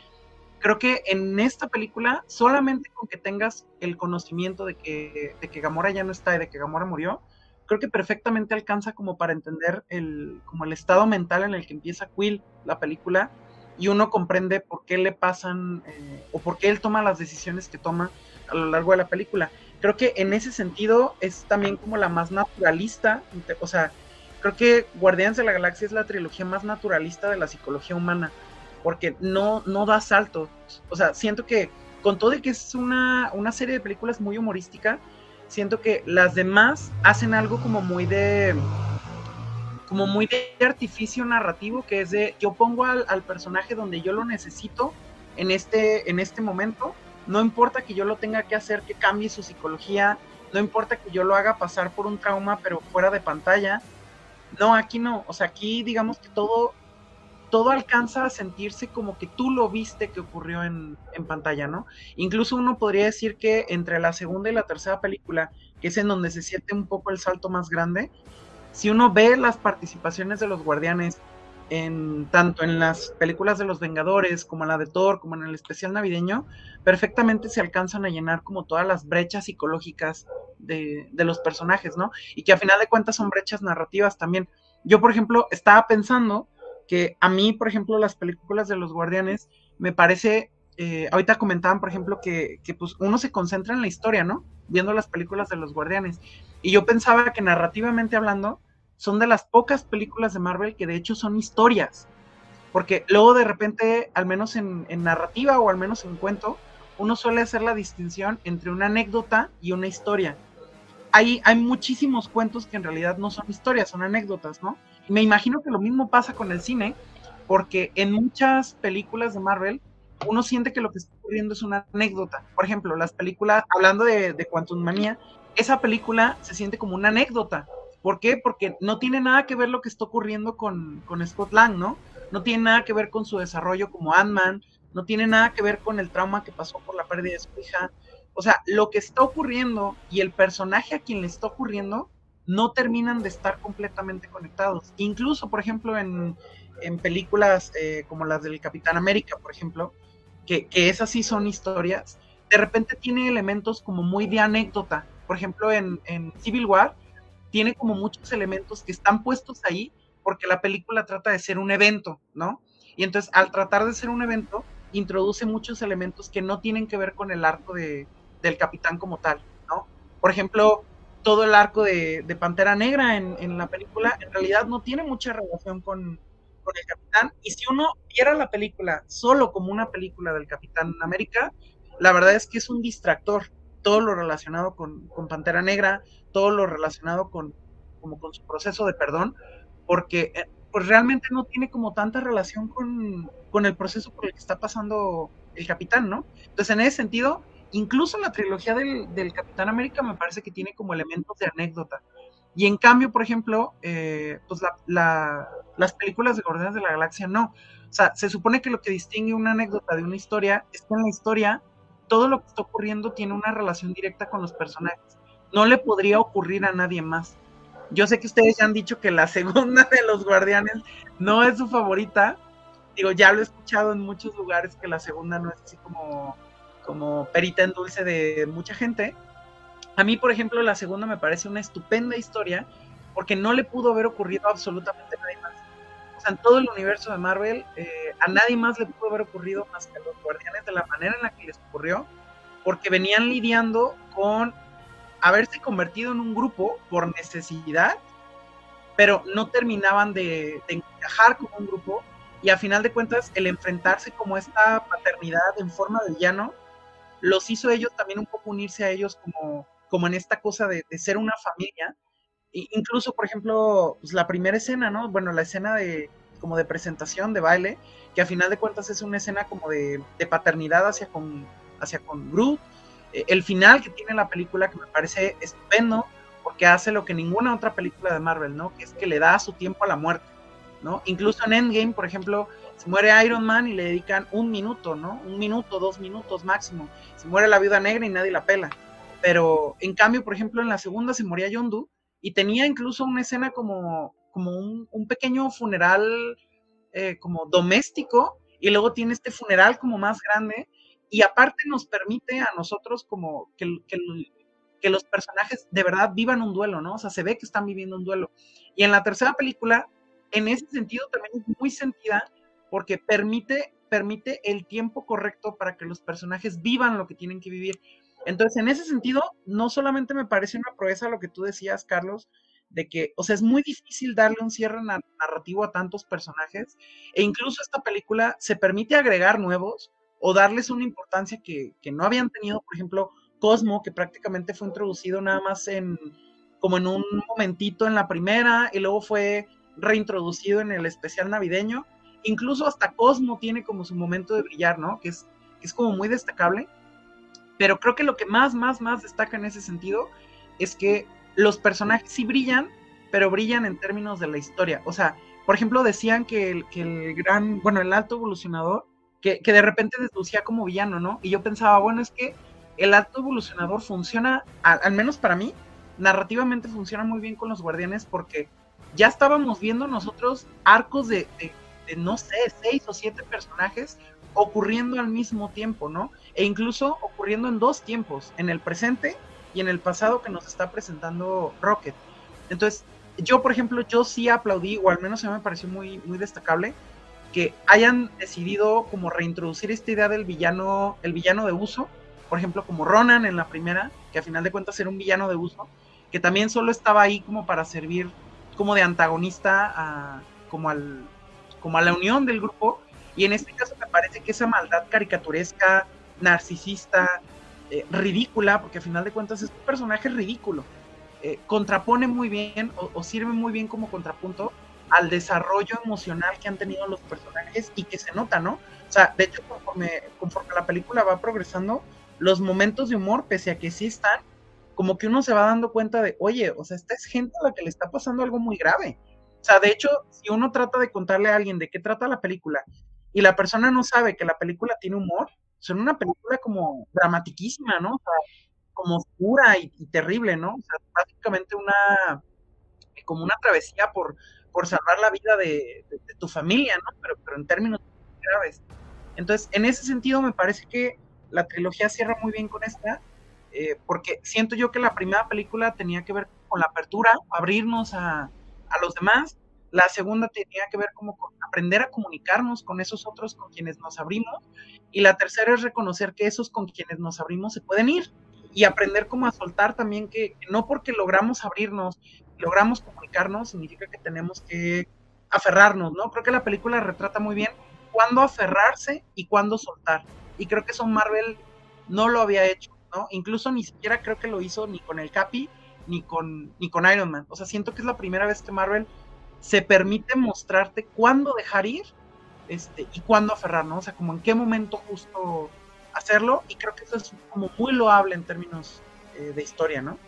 creo que en esta película, solamente con que tengas el conocimiento de que, de que Gamora ya no está y de que Gamora murió, creo que perfectamente alcanza como para entender el, como el estado mental en el que empieza Quill la película y uno comprende por qué le pasan eh, o por qué él toma las decisiones que toma a lo largo de la película. Creo que en ese sentido es también como la más naturalista, o sea, creo que Guardianes de la Galaxia es la trilogía más naturalista de la psicología humana porque no, no da saltos. O sea, siento que con todo y que es una, una serie de películas muy humorística, siento que las demás hacen algo como muy de como muy de artificio narrativo que es de yo pongo al, al, personaje donde yo lo necesito en este en este momento. No importa que yo lo tenga que hacer que cambie su psicología no importa que yo lo haga pasar por un trauma pero fuera de pantalla. No aquí no. O sea aquí digamos que todo todo alcanza a sentirse como que tú lo viste que ocurrió en, en, pantalla, ¿no? Incluso uno podría decir que entre la segunda y la tercera película, que es en donde se siente un poco el salto más grande, si uno ve las participaciones de los guardianes en tanto en las películas de los Vengadores como en la de Thor, como en el especial navideño, perfectamente se alcanzan a llenar como todas las brechas psicológicas de, de los personajes, ¿no? Y que a final de cuentas son brechas narrativas también. Yo, por ejemplo, estaba pensando que a mí, por ejemplo, las películas de los guardianes, me parece, eh, ahorita comentaban, por ejemplo, que, que, pues uno se concentra en la historia, ¿no? Viendo las películas de los guardianes. Y yo pensaba que narrativamente hablando, son de las pocas películas de Marvel que de hecho son historias. Porque luego de repente, al menos en, en narrativa o al menos en cuento, uno suele hacer la distinción entre una anécdota y una historia. Hay, hay muchísimos cuentos que en realidad no son historias, son anécdotas, ¿no? Me imagino que lo mismo pasa con el cine, porque en muchas películas de Marvel uno siente que lo que está ocurriendo es una anécdota. Por ejemplo, las películas, hablando de, de Quantum Manía, esa película se siente como una anécdota. ¿Por qué? Porque no tiene nada que ver lo que está ocurriendo con, con Scott Lang, ¿no? No tiene nada que ver con su desarrollo como Ant-Man, no tiene nada que ver con el trauma que pasó por la pérdida de su hija. O sea, lo que está ocurriendo y el personaje a quien le está ocurriendo no terminan de estar completamente conectados. Incluso, por ejemplo, en, en películas eh, como las del Capitán América, por ejemplo, que, que, esas sí son historias, de repente tiene elementos como muy de anécdota. Por ejemplo, en, en Civil War tiene como muchos elementos que están puestos ahí porque la película trata de ser un evento, ¿no? Y entonces al tratar de ser un evento, introduce muchos elementos que no tienen que ver con el arco de, del capitán como tal, ¿no? Por ejemplo, todo el arco de, Pantera Negra en, la película en realidad no tiene mucha relación con, el capitán. Y si uno viera la película solo como una película del Capitán América, la verdad es que es un distractor. Todo lo relacionado con, con Pantera Negra, todo lo relacionado con, como con su proceso de perdón, porque eh, pues realmente no tiene como tanta relación con, con el proceso por el que está pasando el capitán, ¿no? Entonces, en ese sentido, incluso la trilogía del, Capitán América me parece que tiene como elementos de anécdota. Y en cambio, por ejemplo, eh, pues la, las películas de Guardianes de la Galaxia no. O sea, se supone que lo que distingue una anécdota de una historia es que en la historia todo lo que está ocurriendo tiene una relación directa con los personajes. No le podría ocurrir a nadie más. Yo sé que ustedes ya han dicho que la segunda de los Guardianes no es su favorita. Digo, ya lo he escuchado en muchos lugares que la segunda no es así como, como perita en dulce de mucha gente. A mí, por ejemplo, la segunda me parece una estupenda historia porque no le pudo haber ocurrido absolutamente a nadie más. O sea, en todo el universo de Marvel, eh, a nadie más le pudo haber ocurrido más que a los Guardianes de la manera en la que les ocurrió, porque venían lidiando con haberse convertido en un grupo por necesidad, pero no terminaban de, de, encajar como un grupo y a final de cuentas el enfrentarse como esta paternidad en forma de llano los hizo ellos también un poco unirse a ellos como, como en esta cosa de, ser una familia. E incluso, por ejemplo, pues la primera escena, ¿no? Bueno, la escena de como de presentación, de baile, que a final de cuentas es una escena como de, de paternidad hacia con, hacia con Groot, el final que tiene la película que me parece estupendo porque hace lo que ninguna otra película de Marvel, ¿no? Que es que le da su tiempo a la muerte, ¿no? Incluso en Endgame, por ejemplo, se muere Iron Man y le dedican un minuto, ¿no? Un minuto, dos minutos máximo. Se muere la viuda negra y nadie la pela. Pero en cambio, por ejemplo, en la segunda se moría Yondu y tenía incluso una escena como, como un, un pequeño funeral eh, como doméstico y luego tiene este funeral como más grande y aparte nos permite a nosotros como que, que, que, los personajes de verdad vivan un duelo, ¿no? O sea, se ve que están viviendo un duelo. Y en la tercera película, en ese sentido también es muy sentida porque permite, permite el tiempo correcto para que los personajes vivan lo que tienen que vivir. Entonces, en ese sentido, no solamente me parece una proeza lo que tú decías, Carlos, de que, o sea, es muy difícil darle un cierre narrativo a tantos personajes, e incluso esta película se permite agregar nuevos, o darles una importancia que, que, no habían tenido, por ejemplo, Cosmo, que prácticamente fue introducido nada más en como en un momentito en la primera y luego fue reintroducido en el especial navideño. Incluso hasta Cosmo tiene como su momento de brillar, ¿no? Que es, es como muy destacable. Pero creo que lo que más, más, más destaca en ese sentido es que los personajes sí brillan, pero brillan en términos de la historia. O sea, por ejemplo, decían que el, que el gran, bueno, el alto evolucionador que, que, de repente deslucía como villano, ¿no? Y yo pensaba, bueno, es que el alto evolucionador funciona, al, menos para mí, narrativamente funciona muy bien con los guardianes porque ya estábamos viendo nosotros arcos de, no sé, seis o siete personajes ocurriendo al mismo tiempo, ¿no? E incluso ocurriendo en dos tiempos, en el presente y en el pasado que nos está presentando Rocket. Entonces, yo, por ejemplo, yo sí aplaudí, o al menos a mí me pareció muy, muy destacable, que hayan decidido como reintroducir esta idea del villano, el villano de uso, por ejemplo, como Ronan en la primera, que a final de cuentas era un villano de uso, que también solo estaba ahí como para servir como de antagonista a, como, al, como a la unión del grupo, y en este caso me parece que esa maldad caricaturesca, narcisista, eh, ridícula, porque a final de cuentas es un personaje ridículo, eh, contrapone muy bien o, o sirve muy bien como contrapunto al desarrollo emocional que han tenido los personajes y que se nota, ¿no? O sea, de hecho, conforme, conforme la película va progresando, los momentos de humor, pese a que sí están, como que uno se va dando cuenta de, oye, o sea, esta es gente a la que le está pasando algo muy grave. O sea, de hecho, si uno trata de contarle a alguien de qué trata la película y la persona no sabe que la película tiene humor, son una película como dramatiquísima, ¿no? O sea, como oscura y, terrible, ¿no? O sea, básicamente una, como una travesía por, por salvar la vida de, tu familia, ¿no? Pero, pero en términos graves. Entonces, en ese sentido, me parece que la trilogía cierra muy bien con esta eh, porque siento yo que la primera película tenía que ver con la apertura, abrirnos a, los demás, la segunda tenía que ver como con aprender a comunicarnos con esos otros con quienes nos abrimos, y la tercera es reconocer que esos con quienes nos abrimos se pueden ir y aprender como a soltar también que no porque logramos abrirnos, logramos comunicarnos, significa que tenemos que aferrarnos, ¿no? Creo que la película retrata muy bien cuándo aferrarse y cuándo soltar. Y creo que eso Marvel no lo había hecho. Incluso ni siquiera creo que lo hizo ni con el Capi ni con, ni con Iron Man. O sea, siento que es la primera vez que Marvel se permite mostrarte cuándo dejar ir este, y cuándo aferrar, ¿no? O sea, como en qué momento justo hacerlo. Y creo que eso es como muy loable en términos eh, de historia, ¿no?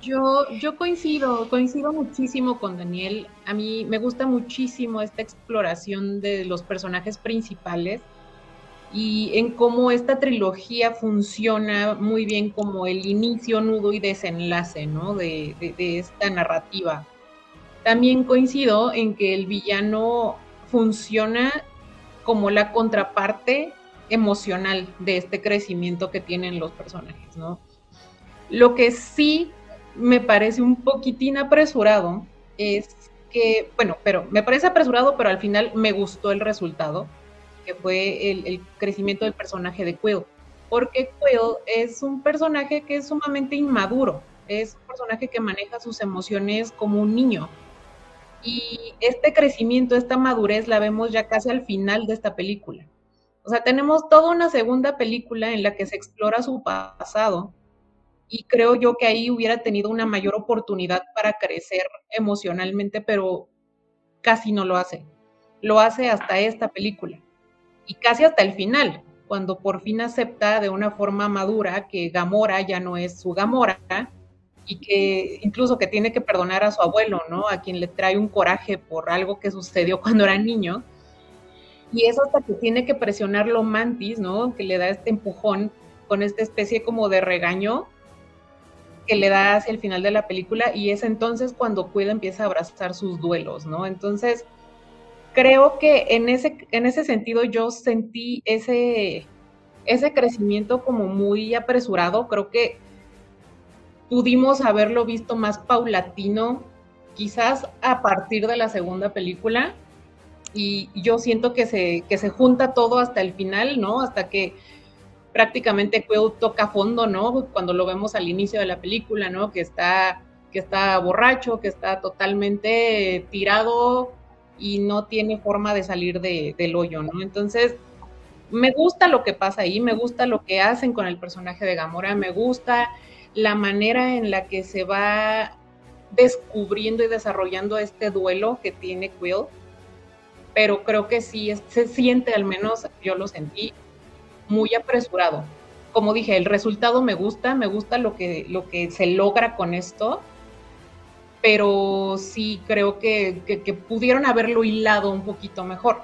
Yo, yo coincido, coincido muchísimo con Daniel. A mí me gusta muchísimo esta exploración de los personajes principales y en cómo esta trilogía funciona muy bien como el inicio, nudo y desenlace ¿no? de, esta narrativa. También coincido en que el villano funciona como la contraparte emocional de este crecimiento que tienen los personajes, ¿no? Lo que sí me parece un poquitín apresurado es que, bueno, pero me parece apresurado, pero al final me gustó el resultado que fue el, crecimiento del personaje de Quill. Porque Quill es un personaje que es sumamente inmaduro, es un personaje que maneja sus emociones como un niño. Y este crecimiento, esta madurez la vemos ya casi al final de esta película. O sea, tenemos toda una segunda película en la que se explora su pasado y creo yo que ahí hubiera tenido una mayor oportunidad para crecer emocionalmente, pero casi no lo hace. Lo hace hasta esta película y casi hasta el final, cuando por fin acepta de una forma madura que Gamora ya no es su Gamora y que incluso que tiene que perdonar a su abuelo, ¿no? A quien le trae un coraje por algo que sucedió [LAUGHS] cuando era niño. Y eso hasta que tiene que presionarlo Mantis, ¿no? Que le da este empujón con esta especie como de regaño que le da hacia el final de la película y es entonces cuando Quill empieza a abrazar sus duelos, ¿no? Entonces, creo que en ese, en ese sentido yo sentí ese, ese crecimiento como muy apresurado. Creo que pudimos haberlo visto más paulatino, quizás a partir de la segunda película. Y yo siento que se, que se junta todo hasta el final, ¿no? Hasta que prácticamente Quill toca fondo, ¿no? Cuando lo vemos al inicio de la película, ¿no? Que está, que está borracho, que está totalmente tirado y no tiene forma de salir del hoyo, ¿no? Entonces, me gusta lo que pasa ahí, me gusta lo que hacen con el personaje de Gamora, me gusta la manera en la que se va descubriendo y desarrollando este duelo que tiene Quill, pero creo que sí se siente, al menos yo lo sentí, muy apresurado. Como dije, el resultado me gusta, me gusta lo que, lo que se logra con esto, pero sí creo que, pudieron haberlo hilado un poquito mejor.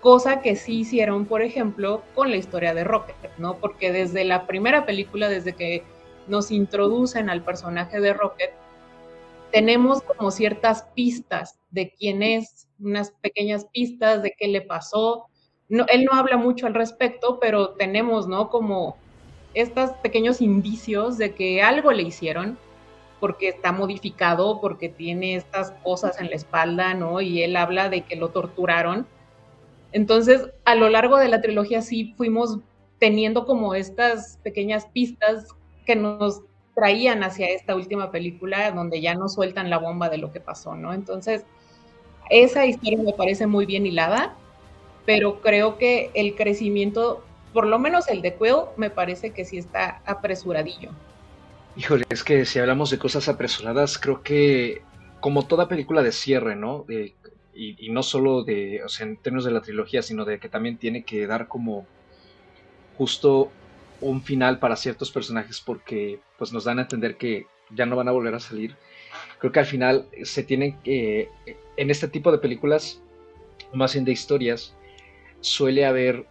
Cosa que sí hicieron, por ejemplo, con la historia de Rocket, ¿no? Porque desde la primera película, desde que nos introducen al personaje de Rocket, tenemos como ciertas pistas de quién es, unas pequeñas pistas de qué le pasó. No, él no habla mucho al respecto, pero tenemos, ¿no? Como estos pequeños indicios de que algo le hicieron porque está modificado, porque tiene estas cosas en la espalda, ¿no? Y él habla de que lo torturaron. Entonces, a lo largo de la trilogía sí fuimos teniendo como estas pequeñas pistas que nos traían hacia esta última película donde ya nos sueltan la bomba de lo que pasó, ¿no? Entonces, esa historia me parece muy bien hilada, pero creo que el crecimiento, por lo menos el de Quill, me parece que sí está apresuradillo. Híjole, es que si hablamos de cosas apresuradas, creo que como toda película de cierre, ¿no? y, no solo de, o sea, en términos de la trilogía, sino de que también tiene que dar como justo un final para ciertos personajes porque pues nos dan a entender que ya no van a volver a salir. Creo que al final se tienen que, en este tipo de películas, más bien de historias, suele haber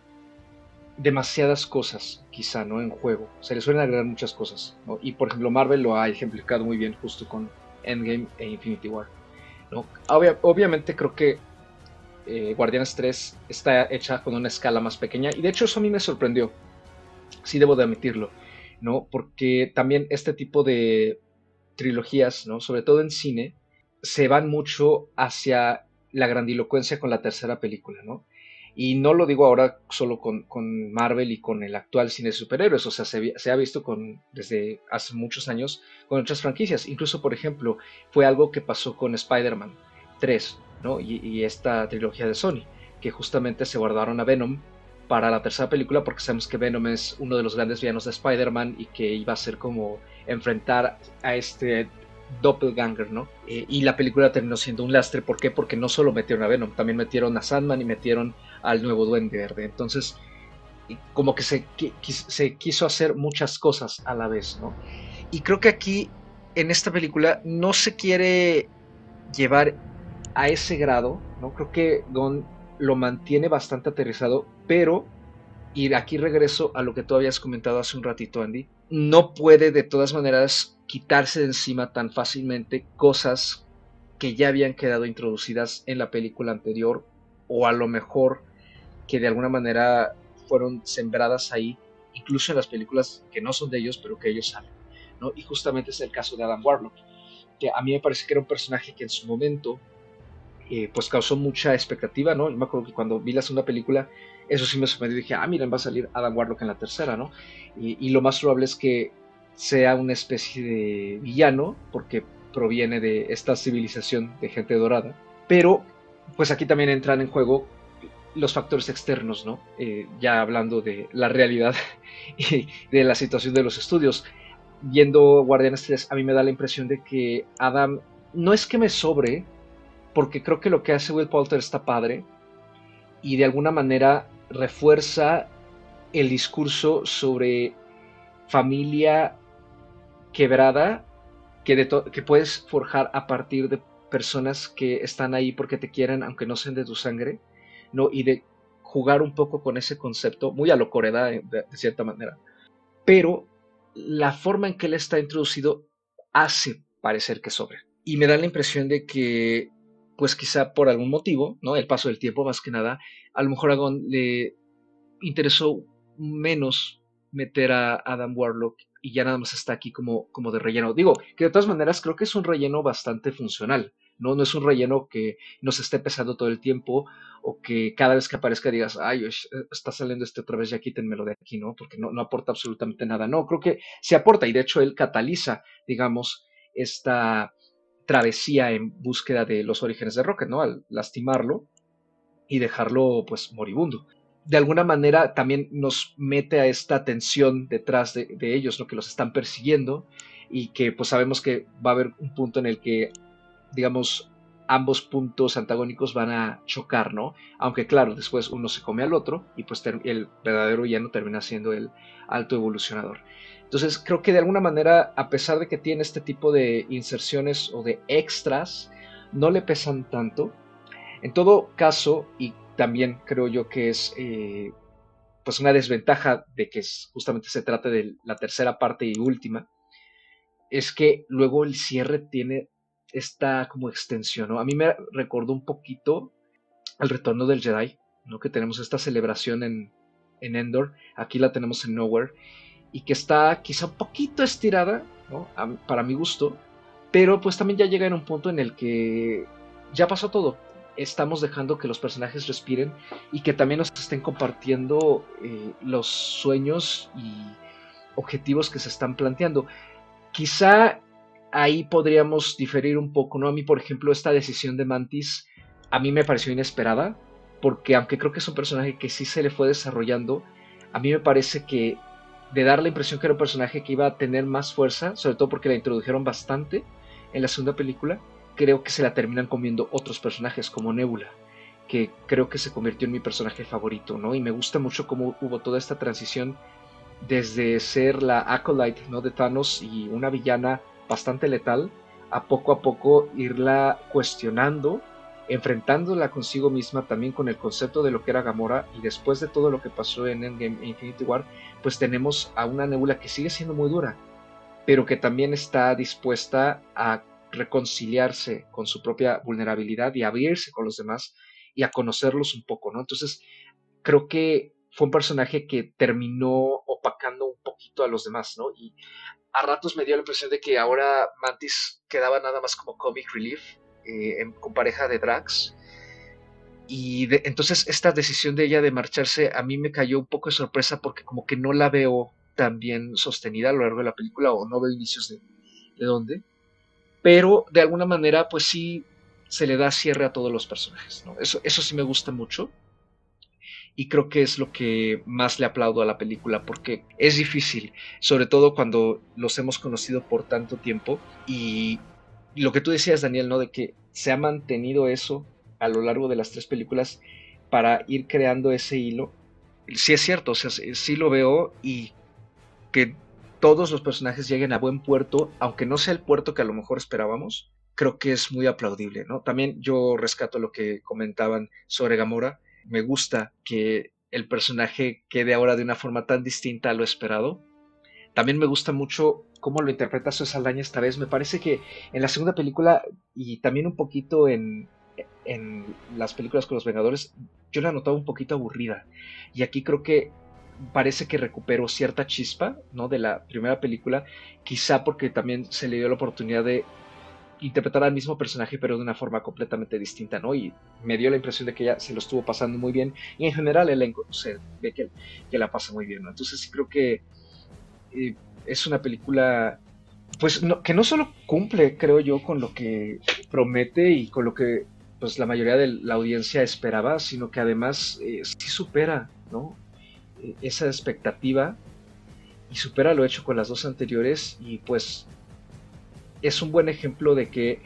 demasiadas cosas, quizá, ¿no? En juego. Se le suelen agregar muchas cosas, Y por ejemplo, Marvel lo ha ejemplificado muy bien justo con Endgame e Infinity War. ¿no? obviamente creo que eh, Guardianes 3 está hecha con una escala más pequeña y de hecho eso a mí me sorprendió, sí debo de admitirlo, ¿no? Porque también este tipo de trilogías, ¿no? Sobre todo en cine, se van mucho hacia la grandilocuencia con la tercera película, ¿no? Y no lo digo ahora solo con, Marvel y con el actual cine de superhéroes, o sea, se, ha visto con, desde hace muchos años con otras franquicias. Incluso, por ejemplo, fue algo que pasó con Spider-Man 3, ¿no? Y, esta trilogía de Sony, que justamente se guardaron a Venom para la tercera película porque sabemos que Venom es uno de los grandes villanos de Spider-Man y que iba a ser como enfrentar a este doppelganger, ¿no? Eh, y la película terminó siendo un lastre, ¿por qué? Porque no solo metieron a Venom, también metieron a Sandman y metieron al nuevo Duende Verde. Entonces, como que se, se quiso hacer muchas cosas a la vez, ¿no? Y creo que aquí, en esta película, no se quiere llevar a ese grado, ¿no? Creo que Gon lo mantiene bastante aterrizado, pero, y aquí regreso a lo que tú habías comentado hace un ratito, Andy, no puede de todas maneras quitarse de encima tan fácilmente cosas que ya habían quedado introducidas en la película anterior o a lo mejor que de alguna manera fueron sembradas ahí, incluso en las películas que no son de ellos, pero que ellos saben. ¿no? Y justamente es el caso de Adam Warlock, que a mí me parece que era un personaje que en su momento eh, pues causó mucha expectativa, ¿no? Yo me acuerdo que cuando vi la segunda película, eso sí me sorprendió, dije, ah, miren, va a salir Adam Warlock en la tercera, ¿no? Y, y lo más probable es que sea una especie de villano, porque proviene de esta civilización de gente dorada, pero pues aquí también entran en juego los factores externos, ¿no? Eh, ya hablando de la realidad [LAUGHS] y de la situación de los estudios. Viendo Guardianes 3, a mí me da la impresión de que Adam no es que me sobre, porque creo que lo que hace Will Poulter está padre y de alguna manera refuerza el discurso sobre familia quebrada que, que puedes forjar a partir de personas que están ahí porque te quieren, aunque no sean de tu sangre, ¿no? Y de jugar un poco con ese concepto, muy a lo coreda de, de, cierta manera. Pero la forma en que él está introducido hace parecer que sobre. Y me da la impresión de que, pues quizá por algún motivo, ¿no? El paso del tiempo más que nada, a lo mejor a Gon le interesó menos meter a Adam Warlock y ya nada más está aquí como, como de relleno. Digo, que de todas maneras creo que es un relleno bastante funcional, ¿no? No es un relleno que nos esté pesando todo el tiempo o que cada vez que aparezca digas, ay, está saliendo este otra vez, ya quítenmelo de aquí, ¿no? Porque no, no aporta absolutamente nada. No, creo que se aporta y de hecho él cataliza, digamos, esta travesía en búsqueda de los orígenes de Rocket, ¿no? Al lastimarlo y dejarlo pues moribundo de alguna manera también nos mete a esta tensión detrás de, ellos, lo que los están persiguiendo y que pues sabemos que va a haber un punto en el que, digamos, ambos puntos antagónicos van a chocar, ¿no? Aunque claro, después uno se come al otro y pues el verdadero no termina siendo el alto evolucionador. Entonces creo que de alguna manera, a pesar de que tiene este tipo de inserciones o de extras, no le pesan tanto. En todo caso, y también creo yo que es eh, pues una desventaja de que justamente se trate de la tercera parte y última, es que luego el cierre tiene esta como extensión, A mí me recordó un poquito el retorno del Jedi, ¿no? Que tenemos esta celebración en, en Endor, aquí la tenemos en Nowhere, y que está quizá un poquito estirada, para mi gusto, pero pues también ya llega en un punto en el que ya pasó todo, estamos dejando que los personajes respiren y que también nos estén compartiendo eh, los sueños y objetivos que se están planteando. Quizá ahí podríamos diferir un poco, ¿no? A mí, por ejemplo, esta decisión de Mantis a mí me pareció inesperada, porque aunque creo que es un personaje que sí se le fue desarrollando, a mí me parece que de dar la impresión que era un personaje que iba a tener más fuerza, sobre todo porque la introdujeron bastante en la segunda película, creo que se la terminan comiendo otros personajes como Nebula, que creo que se convirtió en mi personaje favorito, ¿no? Y me gusta mucho cómo hubo toda esta transición desde ser la acolyte ¿no? de Thanos y una villana bastante letal, a poco a poco irla cuestionando, enfrentándola consigo misma también con el concepto de lo que era Gamora y después de todo lo que pasó en Endgame e Infinity War, pues tenemos a una Nebula que sigue siendo muy dura, pero que también está dispuesta a reconciliarse con su propia vulnerabilidad y abrirse con los demás y a conocerlos un poco, ¿no? Entonces, creo que fue un personaje que terminó opacando un poquito a los demás, ¿no? A ratos me dio la impresión de que ahora Mantis quedaba nada más como comic relief eh, con pareja de Drax. Y entonces esta decisión de ella de marcharse a mí me cayó un poco de sorpresa porque como que no la veo tan bien sostenida a lo largo de la película o no veo inicios de, de dónde. Pero de alguna manera pues sí se le da cierre a todos los personajes. Eso, eso sí me gusta mucho y creo que es lo que más le aplaudo a la película porque es difícil, sobre todo cuando los hemos conocido por tanto tiempo y lo que tú decías Daniel, ¿no? De que se ha mantenido eso a lo largo de las tres películas para ir creando ese hilo. Sí es cierto, o sea, sí lo veo y que todos los personajes lleguen a buen puerto, aunque no sea el puerto que a lo mejor esperábamos, creo que es muy aplaudible, ¿no? También yo rescato lo que comentaban sobre Gamora, me gusta que el personaje quede ahora de una forma tan distinta a lo esperado. También me gusta mucho cómo lo interpreta Sosa Saldaña esta vez. Me parece que en la segunda película y también un poquito en, en las películas con los Vengadores, yo la notaba un poquito aburrida. Y aquí creo que parece que recuperó cierta chispa, ¿no? De la primera película, quizá porque también se le dio la oportunidad de interpretar al mismo personaje pero de una forma completamente distinta, ¿no? Y me dio la impresión de que ella se lo estuvo pasando muy bien y en general el elenco se ve que, que, la pasa muy bien, ¿no? Entonces creo que eh, es una película pues que no solo cumple, creo yo, con lo que promete y con lo que pues la mayoría de la audiencia esperaba, sino que además eh, sí supera, ¿no? E, esa expectativa y supera lo hecho con las dos anteriores y pues es un buen ejemplo de que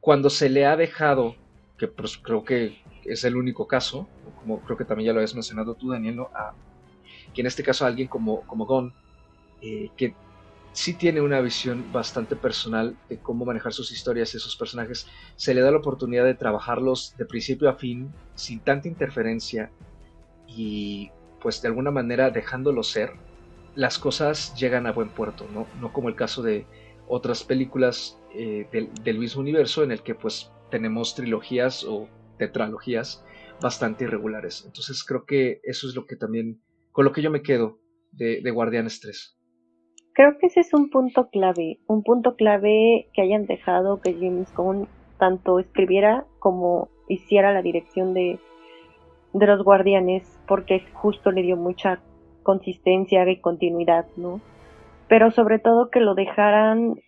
cuando se le ha dejado, que pues, creo que es el único caso, como creo que también ya lo habías mencionado tú, Daniel, a, que en este caso alguien como, como Gon, eh, que sí tiene una visión bastante personal de cómo manejar sus historias y sus personajes, se le da la oportunidad de trabajarlos de principio a fin, sin tanta interferencia y pues de alguna manera dejándolos ser, las cosas llegan a buen puerto, ¿no? No como el caso de, otras películas eh, del, mismo universo en el que pues tenemos trilogías o tetralogías bastante irregulares. Entonces creo que eso es lo que también, con lo que yo me quedo de, de Guardianes 3. Creo que ese es un punto clave, un punto clave que hayan dejado que James Gunn tanto escribiera como hiciera la dirección de, de los Guardianes, porque justo le dio mucha consistencia y continuidad, ¿no? Pero sobre todo que lo dejaran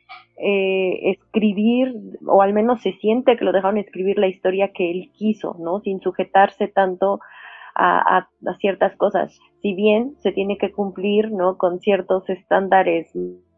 eh, escribir, o al menos se siente que lo dejaron escribir la historia que él quiso, ¿no? Sin sujetarse tanto a, ciertas cosas. Si bien se tiene que cumplir, ¿no? Con ciertos estándares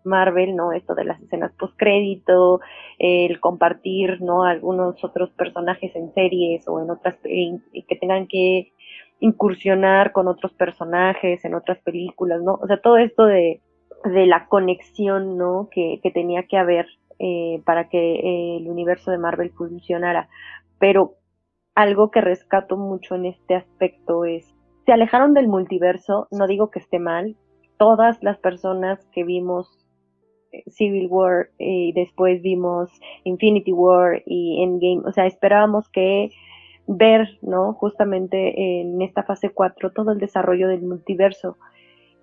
Marvel, ¿no? Esto de las escenas postcrédito, el compartir, ¿no? Algunos otros personajes en series o en otras, que tengan que incursionar con otros personajes en otras películas, ¿no? O sea, todo esto de, de la conexión ¿no? que, tenía que haber eh, para que eh, el universo de Marvel funcionara. Pero algo que rescato mucho en este aspecto es, se alejaron del multiverso, no digo que esté mal, todas las personas que vimos eh, Civil War y después vimos Infinity War y Endgame, o sea, esperábamos que ver, ¿no? Justamente en esta fase 4 todo el desarrollo del multiverso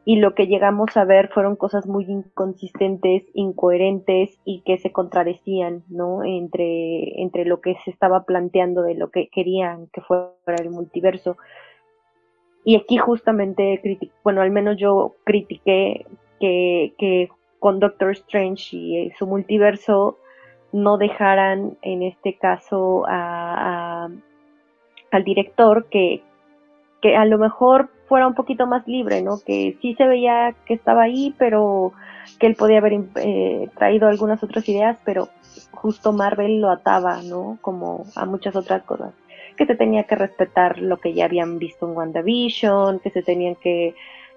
y lo que llegamos a ver fueron cosas muy inconsistentes, incoherentes y que se contradecían, ¿no? Entre, entre lo que se estaba planteando de lo que querían que fuera el multiverso. Y aquí justamente, bueno, al menos yo critiqué que, con Doctor Strange y eh, su multiverso no dejaran en este caso a, al director que, que a lo mejor fuera un poquito más libre, ¿no? Que sí se veía que estaba ahí, pero que él podía haber eh, traído algunas otras ideas, pero justo Marvel lo ataba, ¿no? Como a muchas otras cosas. Que se tenía que respetar lo que ya habían visto en WandaVision, que se tenían que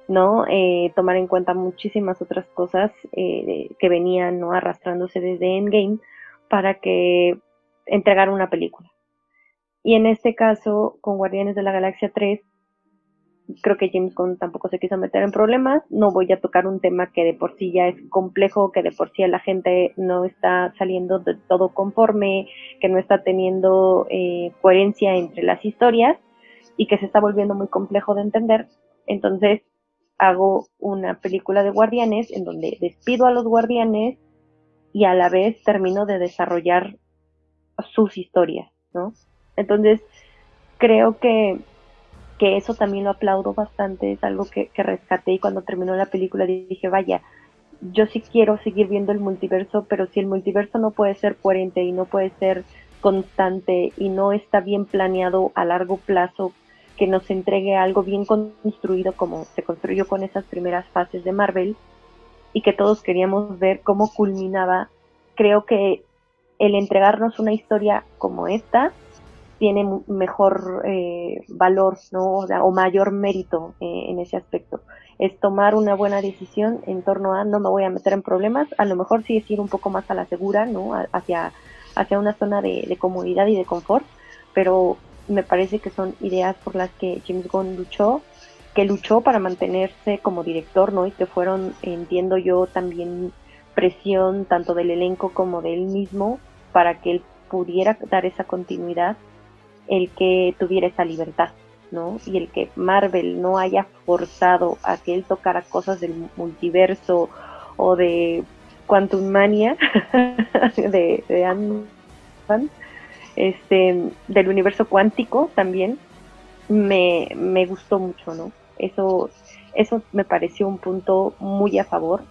¿no? Eh, tomar en cuenta muchísimas otras cosas eh, que venían ¿no? arrastrándose desde Endgame para que entregar una película. Y en este caso, con Guardianes de la Galaxia 3, creo que James Gunn tampoco se quiso meter en problemas. No voy a tocar un tema que de por sí ya es complejo, que de por sí la gente no está saliendo de todo conforme, que no está teniendo eh, coherencia entre las historias y que se está volviendo muy complejo de entender. Entonces hago una película de guardianes en donde despido a los guardianes y a la vez termino de desarrollar sus historias, ¿no? Entonces, creo que, que eso también lo aplaudo bastante, es algo que, que rescaté y cuando terminó la película dije, vaya, yo sí quiero seguir viendo el multiverso, pero si el multiverso no puede ser coherente y no puede ser constante y no está bien planeado a largo plazo, que nos entregue algo bien construido como se construyó con esas primeras fases de Marvel y que todos queríamos ver cómo culminaba, creo que el entregarnos una historia como esta tiene mejor eh, valor, ¿no? O, mayor mérito eh, en ese aspecto. Es tomar una buena decisión en torno a no me voy a meter en problemas, a lo mejor sí es ir un poco más a la segura, ¿no? hacia, hacia una zona de, comodidad y de confort, pero me parece que son ideas por las que James Gunn luchó, que luchó para mantenerse como director, ¿no? Y que fueron, entiendo yo, también presión tanto del elenco como de él mismo para que él pudiera dar esa continuidad el que tuviera esa libertad, ¿no? Y el que Marvel no haya forzado a que él tocara cosas del multiverso o de Quantum Mania [LAUGHS] de, de Ant-Man, este, del universo cuántico también, me, me gustó mucho, ¿no? Eso, eso me pareció un punto muy a favor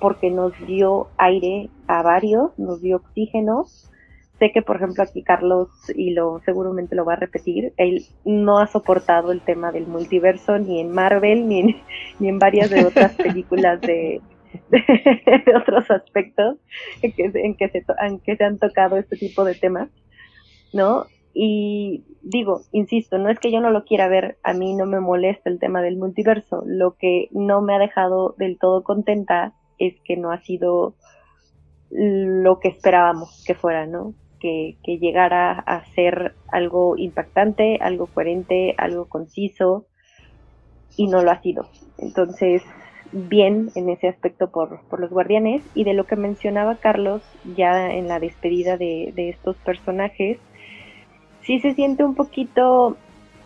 porque nos dio aire a varios, nos dio oxígeno sé que por ejemplo aquí Carlos y lo seguramente lo va a repetir él no ha soportado el tema del multiverso ni en Marvel ni en, [LAUGHS] ni en varias de otras películas de, [LAUGHS] de, otros aspectos en que, se, en que se han tocado este tipo de temas no y digo insisto no es que yo no lo quiera ver a mí no me molesta el tema del multiverso lo que no me ha dejado del todo contenta es que no ha sido lo que esperábamos que fuera, ¿no? Que, llegara a ser algo impactante, algo coherente, algo conciso, y no lo ha sido. Entonces, bien en ese aspecto por, los guardianes. Y de lo que mencionaba Carlos ya en la despedida de, de estos personajes, sí se siente un poquito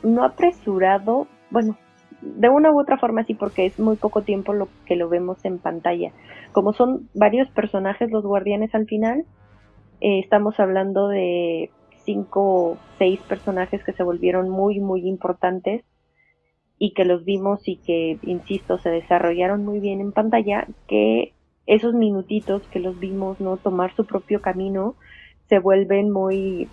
no apresurado, bueno, de una u otra forma sí, porque es muy poco tiempo lo que lo vemos en pantalla. Como son varios personajes los guardianes al final, eh, estamos hablando de cinco o seis personajes que se volvieron muy, muy importantes y que los vimos y que, insisto, se desarrollaron muy bien en pantalla, que esos minutitos que los vimos, ¿no? Tomar su propio camino, se vuelven muy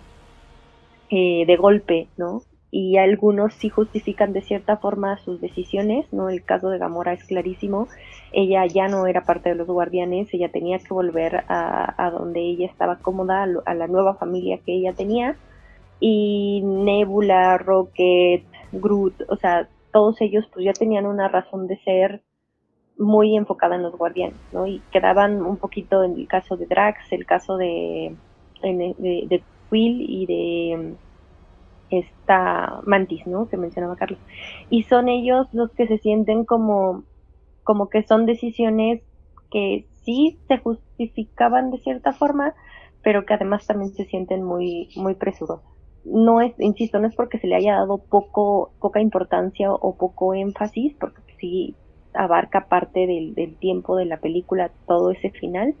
eh, de golpe, ¿no? Y algunos sí justifican de cierta forma sus decisiones, ¿no? El caso de Gamora es clarísimo, ella ya no era parte de los guardianes, ella tenía que volver a, donde ella estaba cómoda, a la nueva familia que ella tenía, y Nebula, Rocket, Groot, o sea, todos ellos pues ya tenían una razón de ser muy enfocada en los guardianes, ¿no? Y quedaban un poquito en el caso de Drax, el caso de, de, de Quill y de esta mantis, ¿no? Que mencionaba Carlos. Y son ellos los que se sienten como, como que son decisiones que sí se justificaban de cierta forma, pero que además también se sienten muy, muy presurosas. No es, insisto, no es porque se le haya dado poco, poca importancia o poco énfasis, porque sí abarca parte del, del tiempo de la película todo ese final,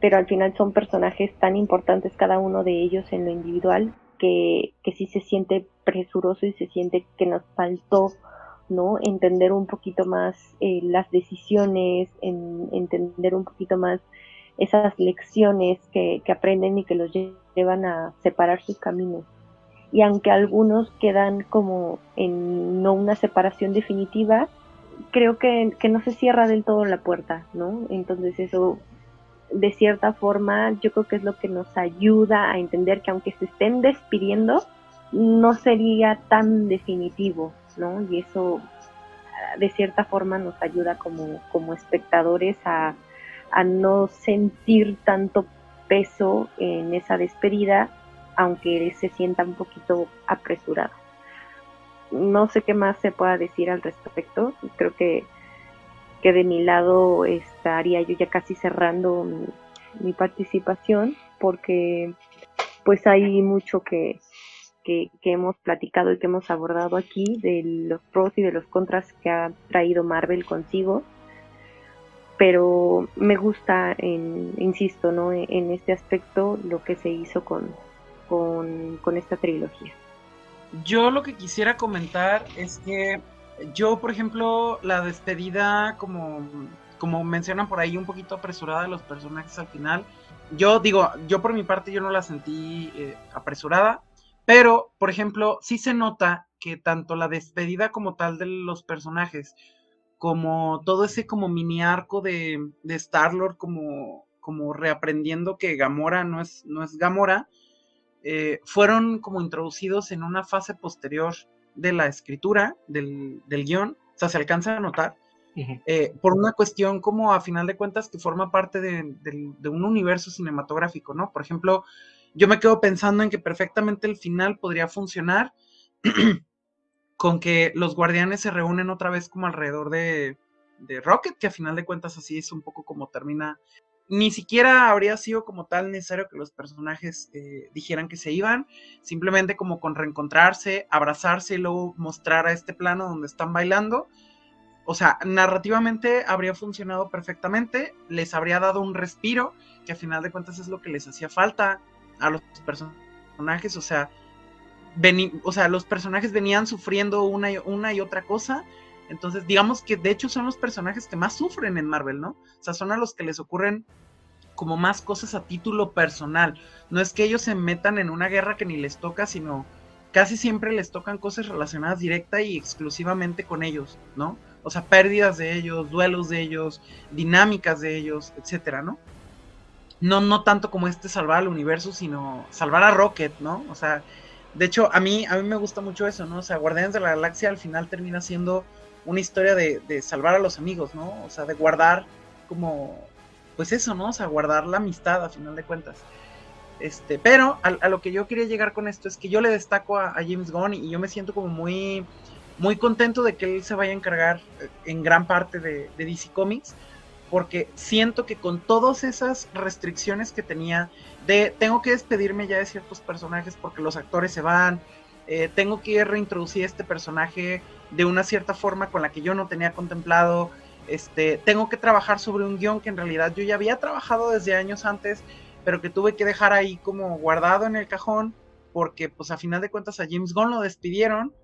pero al final son personajes tan importantes cada uno de ellos en lo individual que, que sí se siente presuroso y se siente que nos faltó ¿no? Entender un poquito más eh, las decisiones, en, entender un poquito más esas lecciones que, que, aprenden y que los llevan a separar sus caminos. Y aunque algunos quedan como en no una separación definitiva, creo que, que no se cierra del todo la puerta, ¿no? Entonces eso de cierta forma yo creo que es lo que nos ayuda a entender que aunque se estén despidiendo, no sería tan definitivo, ¿no? Y eso de cierta forma nos ayuda como, como espectadores a, a no sentir tanto peso en esa despedida, aunque se sienta un poquito apresurado. No sé qué más se pueda decir al respecto. Creo que, que de mi lado estaría yo ya casi cerrando mi, participación porque pues hay mucho que, que, hemos platicado y que hemos abordado aquí de los pros y de los contras que ha traído Marvel consigo pero me gusta, en, insisto, ¿no? en este aspecto lo que se hizo con, con, esta trilogía. Yo lo que quisiera comentar es que yo, por ejemplo, la despedida, como, como mencionan por ahí, un poquito apresurada de los personajes al final, yo digo, yo por mi parte yo no la sentí eh, apresurada, pero, por ejemplo, sí se nota que tanto la despedida como tal de los personajes, como todo ese como mini arco de, de Star-Lord como, como reaprendiendo que Gamora no es, no es Gamora, eh, fueron como introducidos en una fase posterior de la escritura del, del guion, o sea, se alcanza a notar, eh, por una cuestión como a final de cuentas que forma parte de, de, un universo cinematográfico, ¿no? Por ejemplo, yo me quedo pensando en que perfectamente el final podría funcionar [CLEARS THROAT] con que los guardianes se reúnen otra vez como alrededor de, Rocket, que a final de cuentas así es un poco como termina. Ni siquiera habría sido como tal necesario que los personajes eh, dijeran que se iban, simplemente como con reencontrarse, abrazarse y luego mostrar a este plano donde están bailando. O sea, narrativamente habría funcionado perfectamente, les habría dado un respiro, que a final de cuentas es lo que les hacía falta a los personajes, o sea, o sea, los personajes venían sufriendo una y, una y otra cosa. Entonces, digamos que de hecho son los personajes que más sufren en Marvel, ¿no? O sea, son a los que les ocurren como más cosas a título personal. No es que ellos se metan en una guerra que ni les toca, sino casi siempre les tocan cosas relacionadas directa y exclusivamente con ellos, ¿no? O sea, pérdidas de ellos, duelos de ellos, dinámicas de ellos, etcétera, ¿no? No, no tanto como este salvar al universo, sino salvar a Rocket, ¿no? O sea, de hecho, a mí, a mí me gusta mucho eso, ¿no? O sea, Guardianes de la Galaxia al final termina siendo una historia de, de salvar a los amigos, ¿no? O sea, de guardar como, pues eso, ¿no? O sea, guardar la amistad a final de cuentas. Este, pero a, lo que yo quería llegar con esto es que yo le destaco a, James Gunn y, yo me siento como muy, muy contento de que él se vaya a encargar eh, en gran parte de, de DC Comics, porque siento que con todas esas restricciones que tenía de tengo que despedirme ya de ciertos personajes porque los actores se van, eh, tengo que reintroducir este personaje de una cierta forma con la que yo no tenía contemplado, este, tengo que trabajar sobre un guion que en realidad yo ya había trabajado desde años antes, pero que tuve que dejar ahí como guardado en el cajón porque pues a final de cuentas a James Gunn lo despidieron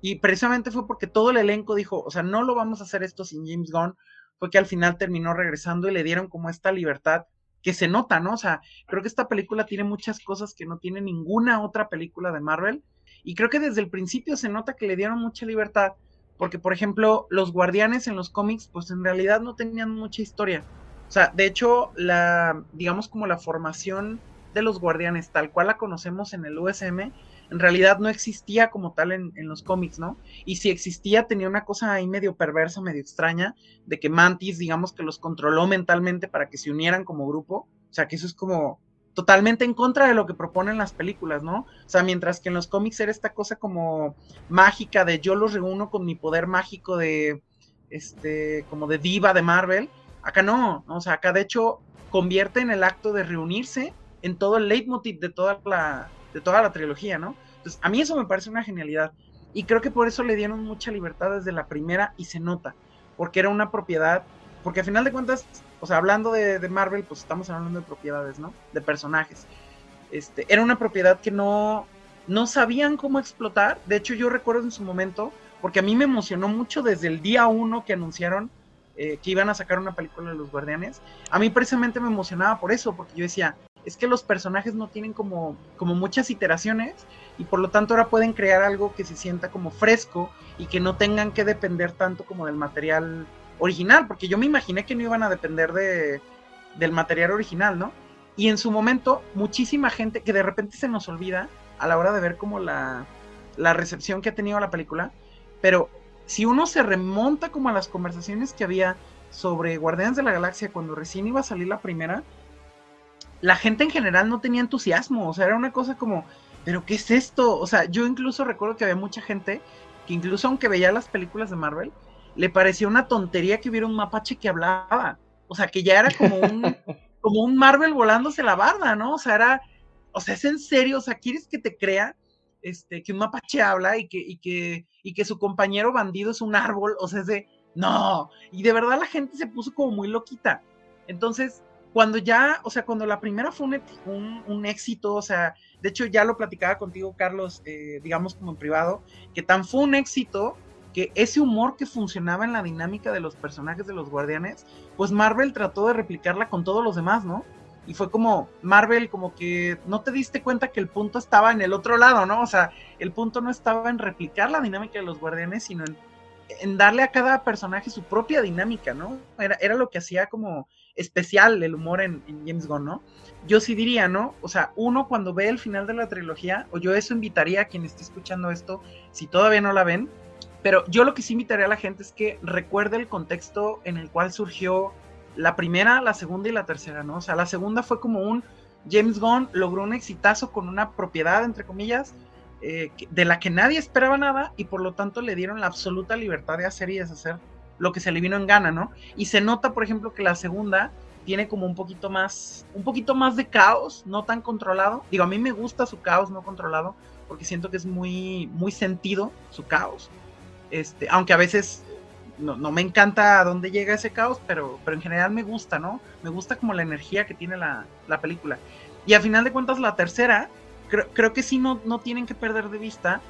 y precisamente fue porque todo el elenco dijo, o sea, no lo vamos a hacer esto sin James Gunn, fue que al final terminó regresando y le dieron como esta libertad que se nota, ¿no? O sea, creo que esta película tiene muchas cosas que no tiene ninguna otra película de Marvel. Y creo que desde el principio se nota que le dieron mucha libertad. Porque, por ejemplo, los guardianes en los cómics, pues en realidad no tenían mucha historia. O sea, de hecho, la, digamos como la formación de los guardianes, tal cual la conocemos en el USM, en realidad no existía como tal en, los cómics, ¿no? Y si existía, tenía una cosa ahí medio perversa, medio extraña, de que Mantis, digamos que los controló mentalmente para que se unieran como grupo. O sea, que eso es como totalmente en contra de lo que proponen las películas, ¿no? O sea, mientras que en los cómics era esta cosa como mágica de yo los reúno con mi poder mágico de, este, como de diva de Marvel, acá no, ¿no? o sea, acá de hecho convierte en el acto de reunirse en todo el leitmotiv de toda la, de toda la trilogía, ¿no? Entonces, a mí eso me parece una genialidad. Y creo que por eso le dieron mucha libertad desde la primera y se nota, porque era una propiedad, porque a final de cuentas, o sea, hablando de, Marvel, pues estamos hablando de propiedades, ¿no? De personajes. Este, era una propiedad que no, no sabían cómo explotar. De hecho, yo recuerdo en su momento, porque a mí me emocionó mucho desde el día uno que anunciaron eh, que iban a sacar una película de los Guardianes. A mí precisamente me emocionaba por eso, porque yo decía, es que los personajes no tienen como, como muchas iteraciones y por lo tanto ahora pueden crear algo que se sienta como fresco y que no tengan que depender tanto como del material original, porque yo me imaginé que no iban a depender de, del material original, ¿no? Y en su momento, muchísima gente que de repente se nos olvida a la hora de ver como la, la recepción que ha tenido la película, pero si uno se remonta como a las conversaciones que había sobre Guardianes de la Galaxia cuando recién iba a salir la primera, la gente en general no tenía entusiasmo, o sea, era una cosa como, pero ¿qué es esto? O sea, yo incluso recuerdo que había mucha gente que incluso aunque veía las películas de Marvel, le parecía una tontería que hubiera un mapache que hablaba. O sea, que ya era como un, [LAUGHS] como un Marvel volándose la barda, ¿no? O sea, era, o sea, es en serio, o sea, ¿quieres que te crea este, que un mapache habla y que, y que, y que su compañero bandido es un árbol? O sea, es de, no, y de verdad la gente se puso como muy loquita. Entonces, cuando ya, o sea, cuando la primera fue un, un, éxito, o sea, de hecho ya lo platicaba contigo, Carlos, eh, digamos como en privado, que tan fue un éxito que ese humor que funcionaba en la dinámica de los personajes de los guardianes, pues Marvel trató de replicarla con todos los demás, ¿no? Y fue como Marvel, como que no te diste cuenta que el punto estaba en el otro lado, ¿no? O sea, el punto no estaba en replicar la dinámica de los guardianes, sino en, en darle a cada personaje su propia dinámica, ¿no? Era, era lo que hacía como especial el humor en, James Gunn, ¿no? Yo sí diría, ¿no? O sea, uno cuando ve el final de la trilogía, o yo eso invitaría a quien esté escuchando esto, si todavía no la ven, pero yo lo que sí invitaría a la gente es que recuerde el contexto en el cual surgió la primera, la segunda y la tercera, ¿no? O sea, la segunda fue como un James Gunn logró un exitazo con una propiedad, entre comillas, eh, de la que nadie esperaba nada y por lo tanto le dieron la absoluta libertad de hacer y deshacer lo que se le vino en gana, ¿no? Y se nota, por ejemplo, que la segunda tiene como un poquito más, un poquito más de caos, no tan controlado. Digo, a mí me gusta su caos no controlado, porque siento que es muy, muy sentido su caos. Este, aunque a veces no, me encanta a dónde llega ese caos, pero, en general me gusta, ¿no? Me gusta como la energía que tiene la, la película. Y a final de cuentas, la tercera, creo, creo que sí no, no tienen que perder de vista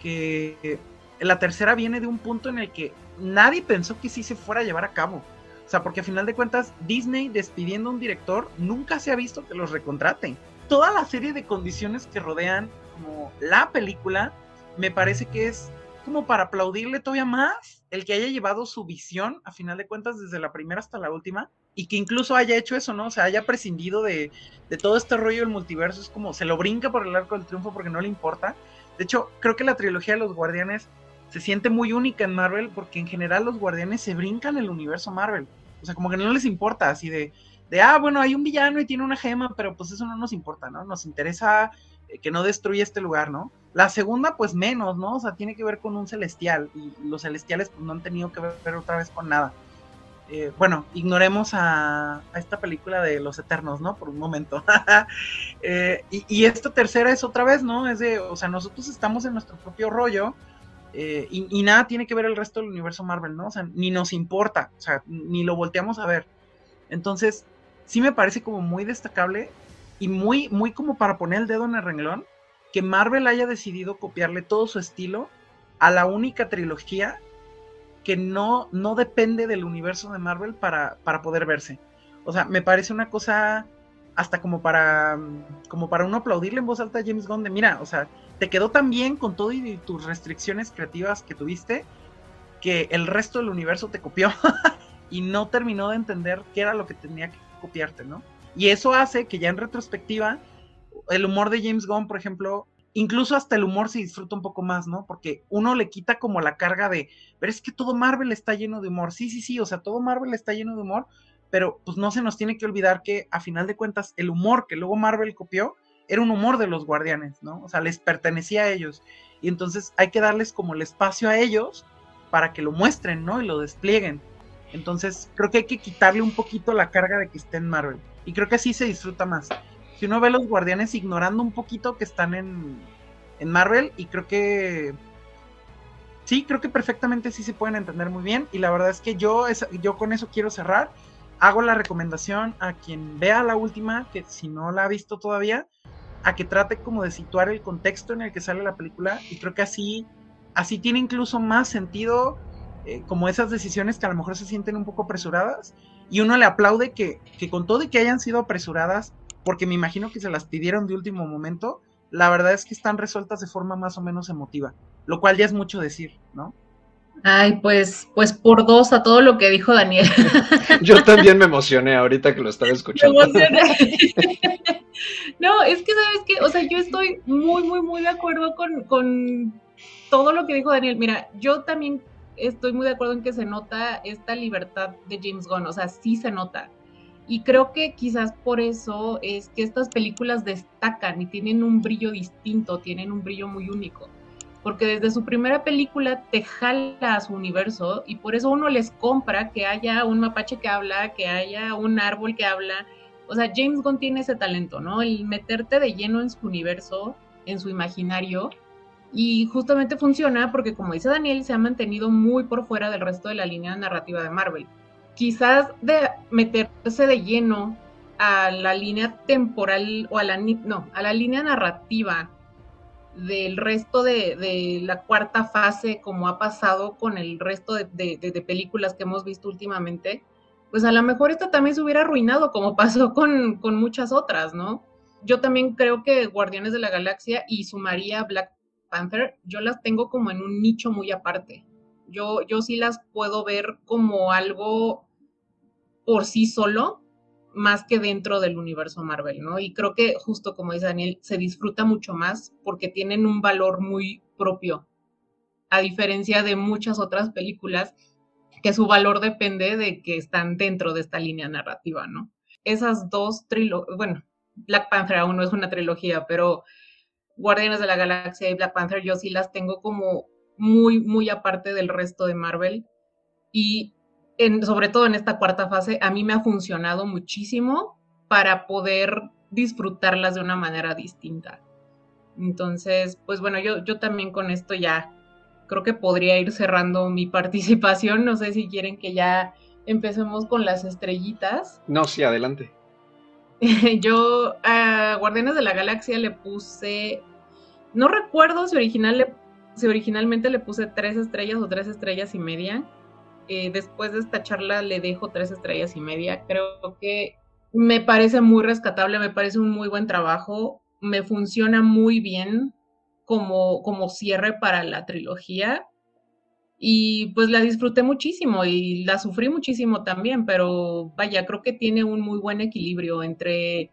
que la tercera viene de un punto en el que nadie pensó que sí se fuera a llevar a cabo. O sea, porque a final de cuentas, Disney despidiendo a un director nunca se ha visto que los recontraten. Toda la serie de condiciones que rodean como la película, me parece que es como para aplaudirle todavía más el que haya llevado su visión, a final de cuentas, desde la primera hasta la última, y que incluso haya hecho eso, ¿no? O sea, haya prescindido de, de todo este rollo del multiverso, es como se lo brinca por el arco del triunfo porque no le importa. De hecho, creo que la trilogía de los Guardianes se siente muy única en Marvel porque en general los guardianes se brincan el universo Marvel. O sea, como que no les importa así de, de, ah, bueno, hay un villano y tiene una gema, pero pues eso no nos importa, ¿no? Nos interesa que no destruya este lugar, ¿no? La segunda, pues menos, ¿no? O sea, tiene que ver con un celestial y los celestiales pues no han tenido que ver otra vez con nada. Eh, bueno, ignoremos a, esta película de los Eternos, ¿no? Por un momento. [LAUGHS] Eh, y, y, esta tercera es otra vez, ¿no? Es de, o sea, nosotros estamos en nuestro propio rollo eh, y, nada tiene que ver el resto del universo Marvel, ¿no? O sea, ni nos importa, o sea, ni lo volteamos a ver. Entonces, sí me parece como muy destacable y muy, muy como para poner el dedo en el renglón que Marvel haya decidido copiarle todo su estilo a la única trilogía que no, no depende del universo de Marvel para, para poder verse. O sea, me parece una cosa hasta como para, como para uno aplaudirle en voz alta a James Gunn de, mira, o sea, te quedó tan bien con todo y tus restricciones creativas que tuviste que el resto del universo te copió [LAUGHS] y no terminó de entender qué era lo que tenía que copiarte, ¿no? Y eso hace que ya en retrospectiva el humor de James Gunn, por ejemplo, incluso hasta el humor se disfruta un poco más, ¿no? Porque uno le quita como la carga de, pero es que todo Marvel está lleno de humor. Sí, sí, sí, o sea, todo Marvel está lleno de humor, pero pues no se nos tiene que olvidar que a final de cuentas el humor que luego Marvel copió era un humor de los guardianes, ¿no? O sea, les pertenecía a ellos. Y entonces hay que darles como el espacio a ellos para que lo muestren, ¿no? Y lo desplieguen. Entonces creo que hay que quitarle un poquito la carga de que esté en Marvel. Y creo que así se disfruta más. Si uno ve a los guardianes ignorando un poquito que están en, en Marvel, y creo que sí, creo que perfectamente sí se pueden entender muy bien. Y la verdad es que yo, yo con eso quiero cerrar. Hago la recomendación a quien vea la última, que si no la ha visto todavía, a que trate como de situar el contexto en el que sale la película y creo que así, así tiene incluso más sentido eh, como esas decisiones que a lo mejor se sienten un poco apresuradas y uno le aplaude que, que con todo y que hayan sido apresuradas, porque me imagino que se las pidieron de último momento, la verdad es que están resueltas de forma más o menos emotiva, lo cual ya es mucho decir, ¿no? Ay, pues, pues por dos a todo lo que dijo Daniel. [LAUGHS] Yo también me emocioné ahorita que lo estaba escuchando. [LAUGHS] no, es que sabes que, o sea, yo estoy muy, muy, muy de acuerdo con, con todo lo que dijo Daniel. Mira, yo también estoy muy de acuerdo en que se nota esta libertad de James Gunn, o sea, sí se nota. Y creo que quizás por eso es que estas películas destacan y tienen un brillo distinto, tienen un brillo muy único. Porque desde su primera película te jala a su universo y por eso uno les compra que haya un mapache que habla, que haya un árbol que habla. O sea, James Gunn tiene ese talento, ¿no? El meterte de lleno en su universo, en su imaginario. Y justamente funciona porque, como dice Daniel, se ha mantenido muy por fuera del resto de la línea narrativa de Marvel quizás de meterse de lleno a la línea temporal o a la, no, a la línea narrativa del resto de, la cuarta fase, como ha pasado con el resto de, películas que hemos visto últimamente, pues a lo mejor esto también se hubiera arruinado, como [LAUGHS] pasó con, con muchas otras, ¿no? Yo también creo que Guardianes de la Galaxia y sumaría Black Panther, yo las tengo como en un nicho muy aparte. Yo, yo sí las puedo ver como algo por sí solo, más que dentro del universo Marvel, ¿no? Y creo que justo como dice Daniel, se disfruta mucho más porque tienen un valor muy propio, a diferencia de muchas otras películas que su valor depende de que están dentro de esta línea narrativa, ¿no? Esas dos trilogías, bueno, Black Panther aún no es una trilogía, pero Guardianes de la Galaxia y Black Panther yo sí las tengo como muy, muy aparte del resto de Marvel. Y sobre todo en esta cuarta fase, a mí me ha funcionado muchísimo para poder disfrutarlas de una manera distinta. Entonces, pues bueno, yo, yo también con esto ya creo que podría ir cerrando mi [LAUGHS] participación. No sé si quieren que ya empecemos con las estrellitas. No, sí, adelante. [LAUGHS] yo a Guardianes de la Galaxia le puse, no recuerdo si, original si originalmente le puse tres estrellas o tres estrellas y media eh, después de esta charla le dejo tres estrellas y media. Creo que me parece muy rescatable, me parece un muy buen trabajo, me funciona muy bien como, como cierre para la trilogía. Y pues la disfruté muchísimo y la sufrí muchísimo también, pero vaya, creo que tiene un muy buen equilibrio entre,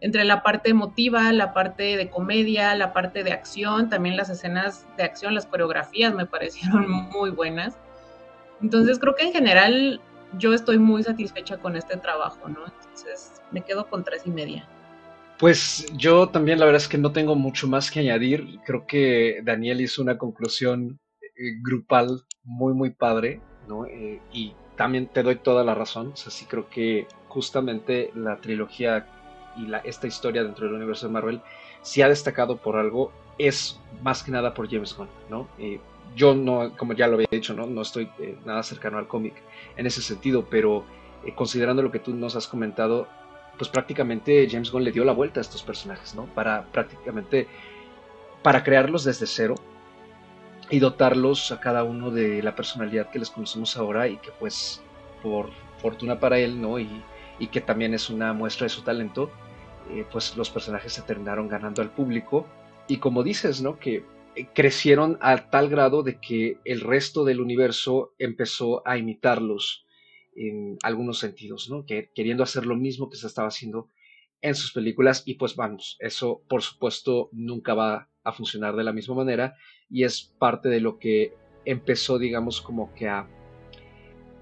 entre la parte emotiva, la parte de comedia, la parte de acción, también las escenas de acción, las coreografías me [LAUGHS] parecieron muy buenas. Entonces creo que en general yo estoy muy satisfecha con este trabajo, ¿no? Entonces me quedo con tres y media. Pues yo también la verdad es que no tengo mucho más que añadir. Creo que Daniel hizo una conclusión grupal muy, muy padre, ¿no? Eh, y también te doy toda la razón. O sea, sí creo que justamente la trilogía y la, esta historia dentro del universo de Marvel, si ha destacado por algo, es más que nada por James Gunn, ¿no? Eh, yo no, como ya lo había dicho, no, no estoy eh, nada cercano al cómic en ese sentido, pero eh, considerando lo que tú nos has comentado, pues prácticamente James Gunn le dio la vuelta a estos personajes, ¿no? Para prácticamente, para crearlos desde cero y dotarlos a cada uno de la personalidad que les conocemos ahora y que pues por fortuna para él, ¿no? Y, y que también es una muestra de su talento, eh, pues los personajes se terminaron ganando al público. Y como dices, ¿no? Que eh, crecieron a tal grado de que el resto del universo empezó a imitarlos en algunos sentidos, ¿no? Que, queriendo hacer lo mismo que se estaba haciendo en sus películas y pues vamos, eso por supuesto nunca va a funcionar de la misma manera y es parte de lo que empezó digamos como que a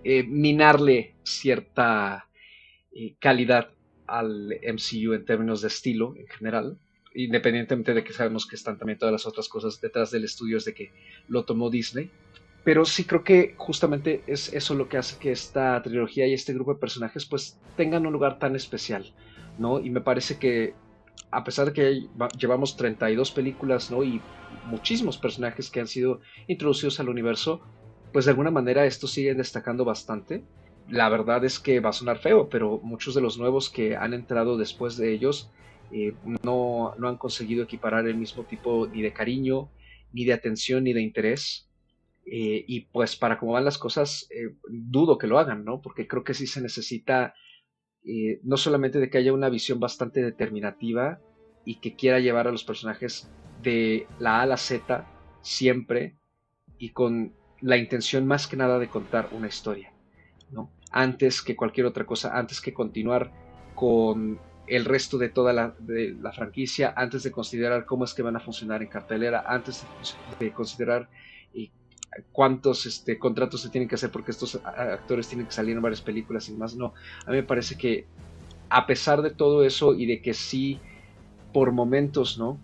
eh, minarle cierta eh, calidad al MCU en términos de estilo en general independientemente de que sabemos que están también todas las otras cosas detrás del estudio, es de que lo tomó Disney. Pero sí creo que justamente es eso lo que hace que esta trilogía y este grupo de personajes pues tengan un lugar tan especial, ¿no? Y me parece que a pesar de que llevamos 32 películas, ¿no? Y muchísimos personajes que han sido introducidos al universo, pues de alguna manera estos siguen destacando bastante. La verdad es que va a sonar feo, pero muchos de los nuevos que han entrado después de ellos eh, no, no han conseguido equiparar el mismo tipo ni de cariño, ni de atención, ni de interés. Eh, y pues para cómo van las cosas, eh, dudo que lo hagan, ¿no? Porque creo que sí se necesita no solamente de que haya una visión bastante determinativa y que quiera llevar a los personajes de la A a la Z siempre y con la intención más que nada de contar una historia, ¿no? Antes que cualquier otra cosa, antes que continuar con el resto de toda la, de la, franquicia antes de considerar cómo es que van a funcionar en cartelera, antes de, considerar cuántos este, contratos se tienen que hacer porque estos actores tienen que salir en varias películas y más. No, a mí me parece que a pesar de todo eso y de que sí, por momentos, ¿no?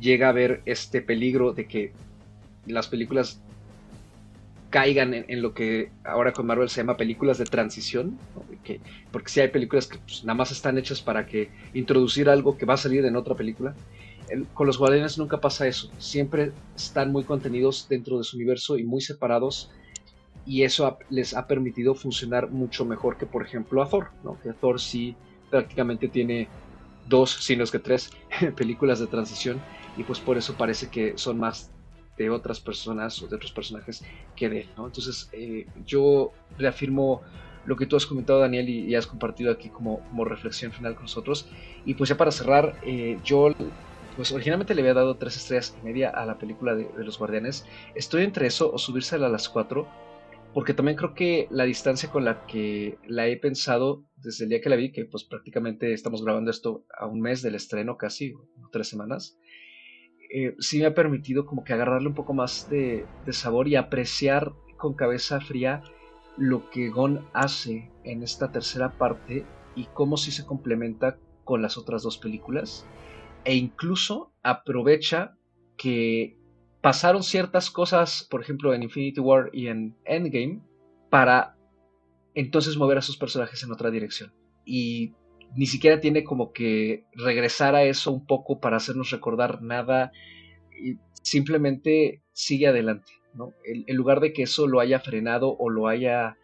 Llega a haber este peligro de que las películas caigan en, lo que ahora con Marvel se llama películas de transición, que, porque si hay películas que pues, nada más están hechas para que introducir algo que va a salir en otra película. Con los Guardianes nunca pasa eso, siempre están muy contenidos dentro de su universo y muy separados y eso les ha permitido funcionar mucho mejor que por ejemplo a Thor, ¿no? que Thor sí prácticamente tiene dos, si no es que tres [LAUGHS] películas de transición y pues por eso parece que son más de otras personas o de otros personajes que de él, ¿no? Entonces eh, yo reafirmo lo que tú has comentado Daniel y, has compartido aquí como, reflexión final con nosotros y pues ya para cerrar eh, yo pues originalmente le había dado tres estrellas y media a la película de, los guardianes. Estoy entre eso o subírsela a las cuatro porque también creo que la distancia con la que la he pensado desde el día que la vi, que pues prácticamente estamos grabando esto a un mes del estreno casi, tres semanas, eh, sí me ha permitido como que agarrarle un poco más de, sabor y apreciar con cabeza fría lo que Gon hace en esta tercera parte y cómo sí se complementa con las otras dos películas e incluso aprovecha que pasaron ciertas cosas, por ejemplo en Infinity War y en Endgame, para entonces mover a sus personajes en otra dirección. Y ni siquiera tiene como que regresar a eso un poco para hacernos recordar nada, simplemente sigue adelante, ¿no? En, lugar de que eso lo haya frenado o lo haya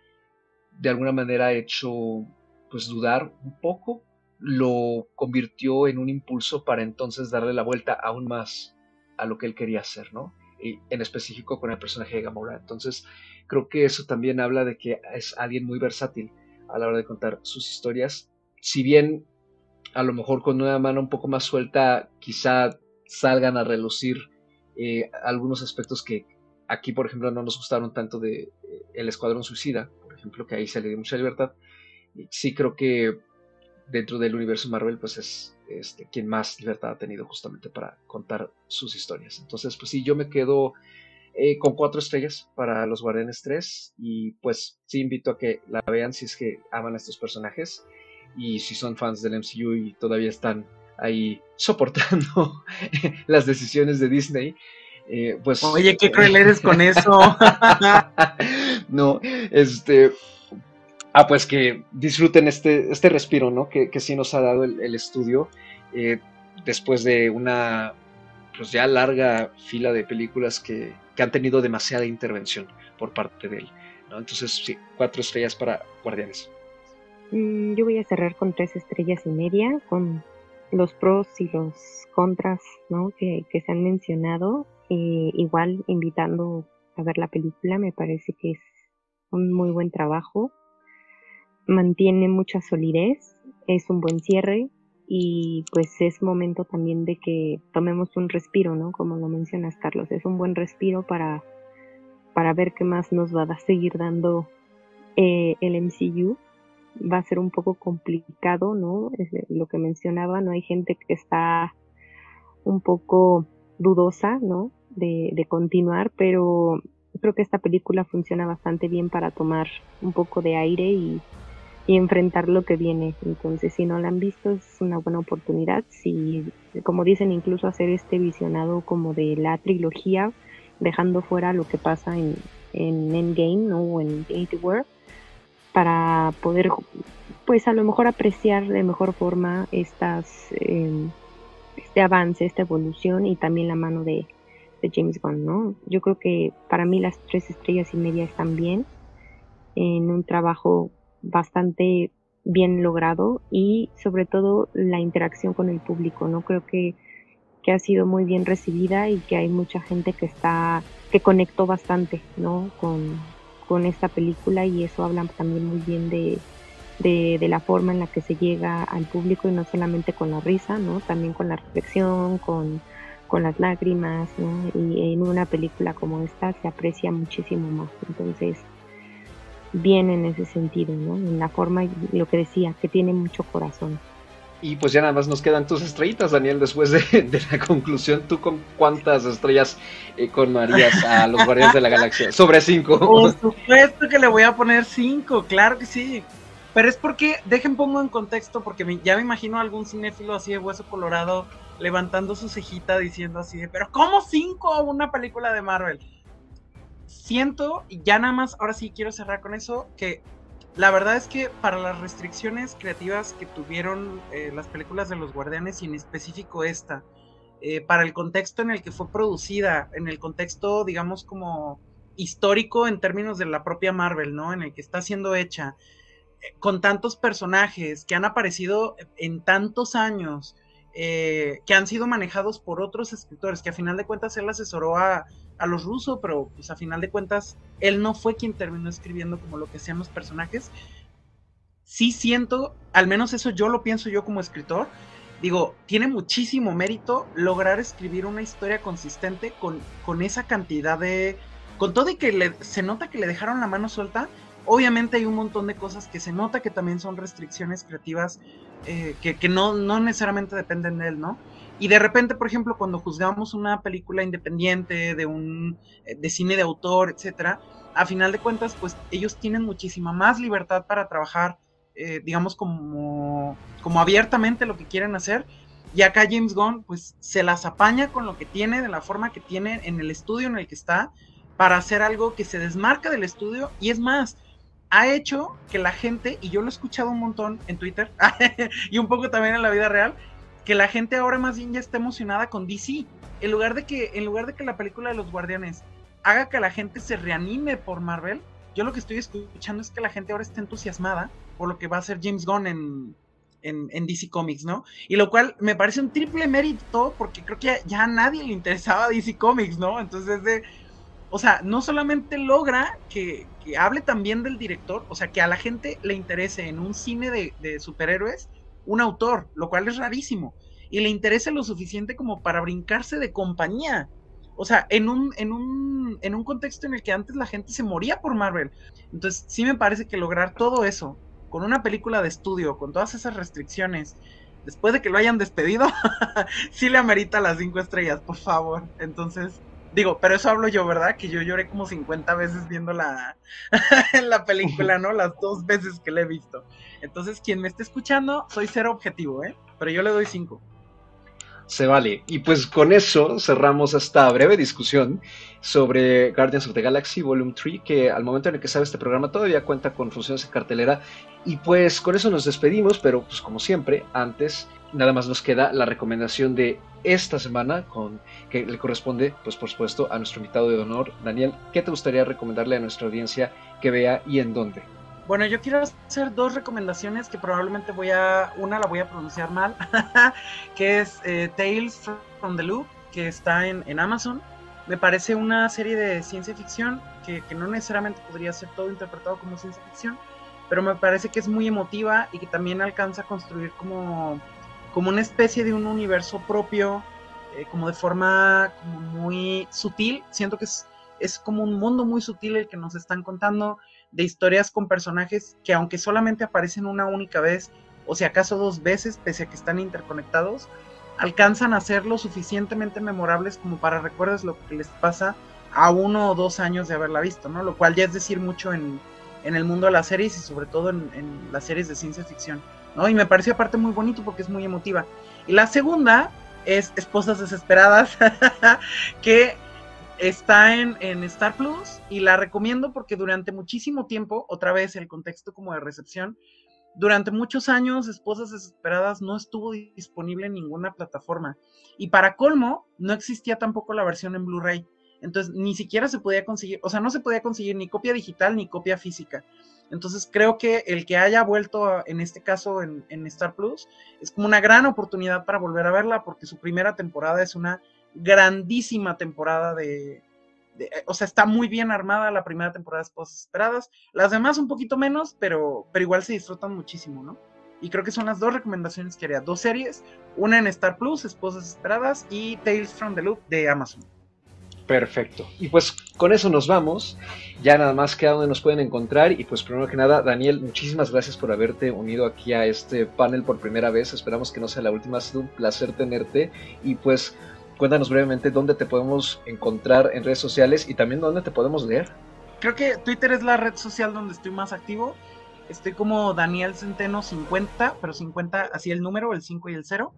de alguna manera hecho pues dudar un poco, lo convirtió en un impulso para entonces darle la vuelta aún más a lo que él quería hacer, ¿no? Y en específico con el personaje de Gamora. Entonces, creo que eso también habla de que es alguien muy versátil a la hora de contar sus historias si bien a lo mejor con una mano un poco más suelta quizá salgan a relucir eh, algunos aspectos que aquí, por ejemplo, no nos gustaron tanto de eh, El Escuadrón Suicida, por ejemplo, que ahí se le mucha libertad. Sí creo que dentro del universo Marvel, pues es este, quien más libertad ha tenido justamente para contar sus historias. Entonces, pues sí, yo me quedo eh, con cuatro estrellas para los Guardianes 3 y pues sí invito a que la vean si es que aman a estos personajes y si son fans del MCU y todavía están ahí soportando [LAUGHS] las decisiones de Disney, eh, pues... Oye, qué [LAUGHS] cruel eres con eso. [LAUGHS] no, este... Ah, pues que disfruten este, este respiro, ¿no? Que, que sí nos ha dado el, estudio eh, después de una pues ya larga fila de películas que, que, han tenido demasiada intervención por parte de él. ¿no? Entonces, sí, cuatro estrellas para Guardianes. Mm, yo voy a cerrar con tres estrellas y media, con los pros y los contras ¿no? que, se han mencionado. Eh, igual invitando a ver la película, me parece que es un muy buen trabajo. Mantiene mucha solidez, es un buen cierre y pues es momento también de que tomemos un respiro, ¿no? Como lo mencionas, Carlos, es un buen respiro para, para ver qué más nos va a seguir dando eh, el MCU va a ser un poco complicado, ¿no? Lo que mencionaba, no hay gente que está un poco dudosa, ¿no? De, de continuar, pero creo que esta película funciona bastante bien para tomar un poco de aire y, y enfrentar lo que viene. Entonces, si no la han visto, es una buena oportunidad. Si, como dicen, incluso hacer este visionado como de la trilogía, dejando fuera lo que pasa en, en Endgame ¿no? o en Infinity War, para poder pues a lo mejor apreciar de mejor forma estas em, este avance, esta evolución y también la mano de, James Gunn, ¿no? Yo creo que para mí las tres estrellas y media están bien, en un trabajo bastante bien logrado y sobre todo la interacción con el público, ¿no? Creo que, que ha sido muy bien recibida y que hay mucha gente que está, que conectó bastante, ¿no? Con, con esta película y eso habla también muy bien de, de, la forma en la que se llega al público y no solamente con la risa, ¿no? También con la reflexión, con, con las lágrimas, ¿no? Y en una película como esta se aprecia muchísimo más. Entonces, bien en ese sentido, ¿no? En la forma, lo que decía, que tiene mucho corazón. Y pues ya nada más nos quedan tus estrellitas, Daniel, después de, [LAUGHS] la conclusión. ¿Tú con cuántas estrellas eh, con Marías a los Guardianes de la Galaxia? [LAUGHS] Sobre cinco. Por supuesto que le voy a poner cinco, claro que sí. Pero es porque, dejen pongo en contexto, porque ya me imagino a algún cinéfilo así de hueso colorado levantando su cejita diciendo así de, pero ¿cómo cinco a una película de Marvel? Siento, y ya nada más, ahora sí quiero cerrar con eso, que la verdad es que para las restricciones creativas que tuvieron eh, las películas de los Guardianes y en específico esta, eh, para el contexto en el que fue producida, en el contexto, digamos, como histórico en términos de la propia Marvel, ¿no? En el que está siendo hecha, eh, con tantos personajes que han aparecido en tantos años, que han sido manejados por otros escritores, que a final de cuentas él asesoró a, a los rusos, pero pues a final de cuentas él no fue quien terminó escribiendo como lo que sean los personajes. Sí siento, al menos eso yo lo pienso yo como escritor, digo, tiene muchísimo mérito lograr escribir una historia consistente con, con esa cantidad de... Con todo y que se nota que le dejaron la mano suelta, obviamente hay un montón de cosas que se nota que también son restricciones creativas eh, que, que no, no necesariamente dependen de él, ¿no? Y de repente, por ejemplo, cuando juzgamos una película independiente de un eh, de cine de autor, etcétera, a final de cuentas, pues ellos tienen muchísima más libertad para trabajar, eh, digamos, como, como abiertamente lo que quieren hacer. Y acá James Gunn, pues se las apaña con lo que tiene, de la forma que tiene en el estudio en el que está, para hacer algo que se desmarca del estudio. Y es más, ha hecho que la gente, y yo lo he escuchado un montón en Twitter, [LAUGHS] y un poco también en la vida real, que la gente ahora más bien ya está emocionada con DC. En lugar de que, en lugar de que la película de los Guardianes haga que la gente se reanime por Marvel, yo lo que estoy escuchando es que la gente ahora está entusiasmada por lo que va a hacer James Gunn en, en, DC Comics, ¿no? Y lo cual me parece un triple mérito porque creo que ya, a nadie le interesaba DC Comics, ¿no? Entonces, de, o sea, no solamente logra que, hable también del director, o sea, que a la gente le interese en un cine de superhéroes, un autor, lo cual es rarísimo, y le interesa lo suficiente como para brincarse de compañía. O sea, en un, en un, en un contexto en el que antes la gente se moría por Marvel. Entonces, sí me parece que lograr todo eso con una película de estudio, con todas esas restricciones, después de que lo hayan despedido, [LAUGHS] sí le amerita las cinco estrellas, por favor. Entonces, Digo, pero eso hablo yo, ¿verdad? Que yo lloré como 50 veces viendo la, [LAUGHS] la película, ¿no? Las dos veces que la he visto. Entonces, quien me esté escuchando, soy cero objetivo, ¿eh? Pero yo le doy cinco. Se vale. Y pues con eso cerramos esta breve discusión sobre Guardians of the Galaxy Volume 3, que al momento en el que sale este programa todavía cuenta con funciones en cartelera. Y pues con eso nos despedimos, pero pues como siempre, antes nada más nos queda la recomendación de esta semana, con, que le corresponde, pues por supuesto, a nuestro invitado de honor, Daniel. ¿Qué te gustaría recomendarle a nuestra audiencia que vea y en dónde? Bueno, yo quiero hacer dos recomendaciones que probablemente voy a, una la voy a pronunciar mal, [LAUGHS] que es eh, Tales from the Loop, que está en, en, Amazon. Me parece una serie de ciencia ficción que, que no necesariamente podría ser todo interpretado como ciencia ficción, pero me parece que es muy emotiva y que también alcanza a construir como como una especie de un universo propio, eh, como de forma como muy sutil. Siento que es, es como un mundo muy sutil el que nos están contando de historias con personajes que aunque solamente aparecen una única vez, o si acaso dos veces, pese a que están interconectados, alcanzan a ser lo suficientemente memorables como para recuerdes lo que les pasa a uno o dos años de haberla visto, ¿no? Lo cual ya es decir mucho en, en el mundo de las series y sobre todo en, en las series de ciencia ficción. Y me pareció aparte muy bonito porque es muy emotiva. Y la segunda es Esposas Desesperadas, [LAUGHS] que está en, en, Star Plus y la recomiendo porque durante muchísimo tiempo, otra vez el contexto como de recepción, durante muchos años Esposas Desesperadas no estuvo disponible en ninguna plataforma. Y para colmo, no existía tampoco la versión en Blu-ray. Entonces, ni siquiera se podía conseguir, o sea, no se podía conseguir ni copia digital ni copia física. Entonces creo que el que haya vuelto, en este caso en, Star Plus, es como una gran oportunidad para volver a verla, porque su primera temporada es una grandísima temporada de, o sea, está muy bien armada la primera temporada de Esposas Esperadas, las demás un poquito menos, pero, pero igual se disfrutan muchísimo, ¿no? Y creo que son las dos recomendaciones que haría, dos series, una en Star Plus, Esposas Esperadas, y Tales from the Loop de Amazon. Perfecto. Y pues con eso nos vamos. Ya nada más que a donde nos pueden encontrar. Y pues primero que nada, Daniel, muchísimas gracias por haberte unido aquí a este panel por primera vez. Esperamos que no sea la última. Ha sido un placer tenerte. Y pues cuéntanos brevemente dónde te podemos encontrar en redes sociales y también dónde te podemos leer. Creo que Twitter es la red social donde estoy más activo. Estoy como Daniel Centeno 50, pero 50 así el número, el 5 y el 0.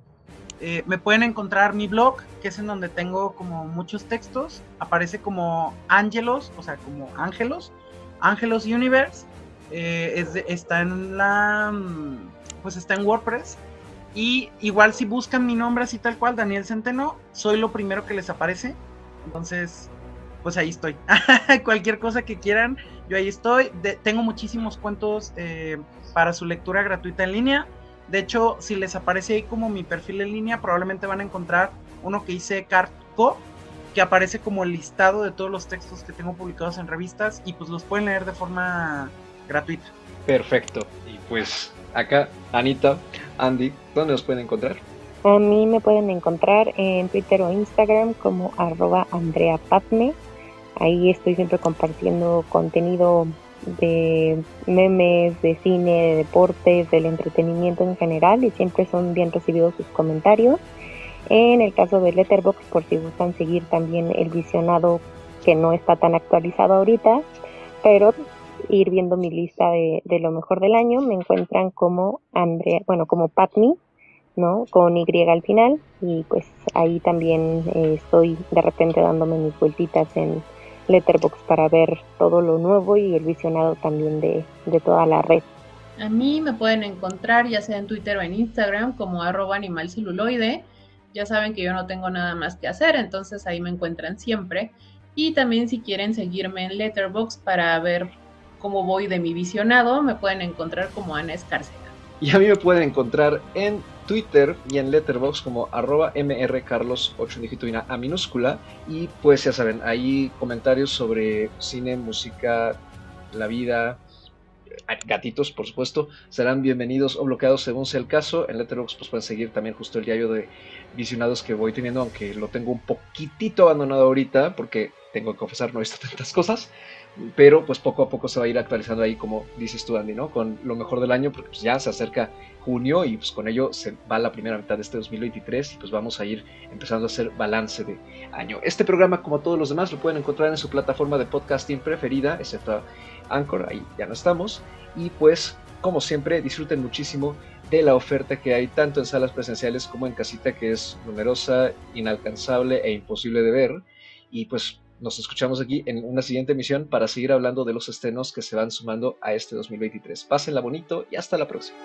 Eh, me pueden encontrar mi blog, que es en donde tengo como muchos textos. Aparece como Ángelos, o sea, como Ángelos. Ángelos Universe. Eh, está en la. Pues está en WordPress. Y igual si buscan mi nombre así tal cual, Daniel Centeno, soy lo primero que les aparece. Entonces, pues ahí estoy. [LAUGHS] Cualquier cosa que quieran, yo ahí estoy. tengo muchísimos cuentos eh, para su lectura gratuita en línea. De hecho, si les aparece ahí como mi perfil en línea, probablemente van a encontrar uno que hice Cartco, que aparece como el listado de todos los textos que tengo publicados en revistas y pues los pueden leer de forma gratuita. Perfecto. Y pues acá, Anita, Andy, ¿dónde nos pueden encontrar? A mí me pueden encontrar en Twitter o Instagram como arroba Andrea Ahí estoy siempre compartiendo contenido de memes, de cine, de deportes, del entretenimiento en general y siempre son bien recibidos sus comentarios. En el caso de Letterboxd, por si gustan seguir también el visionado que no está tan actualizado ahorita, pero ir viendo mi lista de, lo mejor del año, me encuentran como Andrea, bueno, como Patmi, ¿no? Con Y al final, y pues ahí también eh, estoy de repente dándome mis vueltitas en Letterbox para ver todo lo nuevo y el visionado también de, toda la red. A mí me pueden encontrar ya sea en Twitter o en Instagram como arroba animalceluloide. Ya saben que yo no tengo nada más que hacer, entonces ahí me encuentran siempre. Y también si quieren seguirme en Letterbox para ver cómo voy de mi visionado, me pueden encontrar como Ana Escárcega. Y a mí me pueden encontrar en Twitter y en Letterboxd como arroba mrcarlos8 dígito y A minúscula. Y pues ya saben, ahí comentarios sobre cine, música, la vida, gatitos, por supuesto, serán bienvenidos o bloqueados según sea el caso. En Letterboxd pues pueden seguir también justo el diario de visionados que voy teniendo, aunque lo tengo un poquitito abandonado ahorita porque tengo que confesar no he visto tantas cosas pero pues poco a poco se va a ir actualizando ahí, como dices tú, Andy, ¿no? Con lo mejor del año, porque pues ya se acerca junio y pues con ello se va la primera mitad de este 2023 y pues vamos a ir empezando a hacer balance de año. Este programa, como todos los demás, lo pueden encontrar en su plataforma de podcasting preferida, excepto Anchor, ahí ya no estamos. Y pues, como siempre, disfruten muchísimo de la oferta que hay tanto en salas presenciales como en casita, que es numerosa, inalcanzable e imposible de ver. Y pues nos escuchamos aquí en una siguiente emisión para seguir hablando de los estrenos que se van sumando a este 2023. Pásenla bonito y hasta la próxima.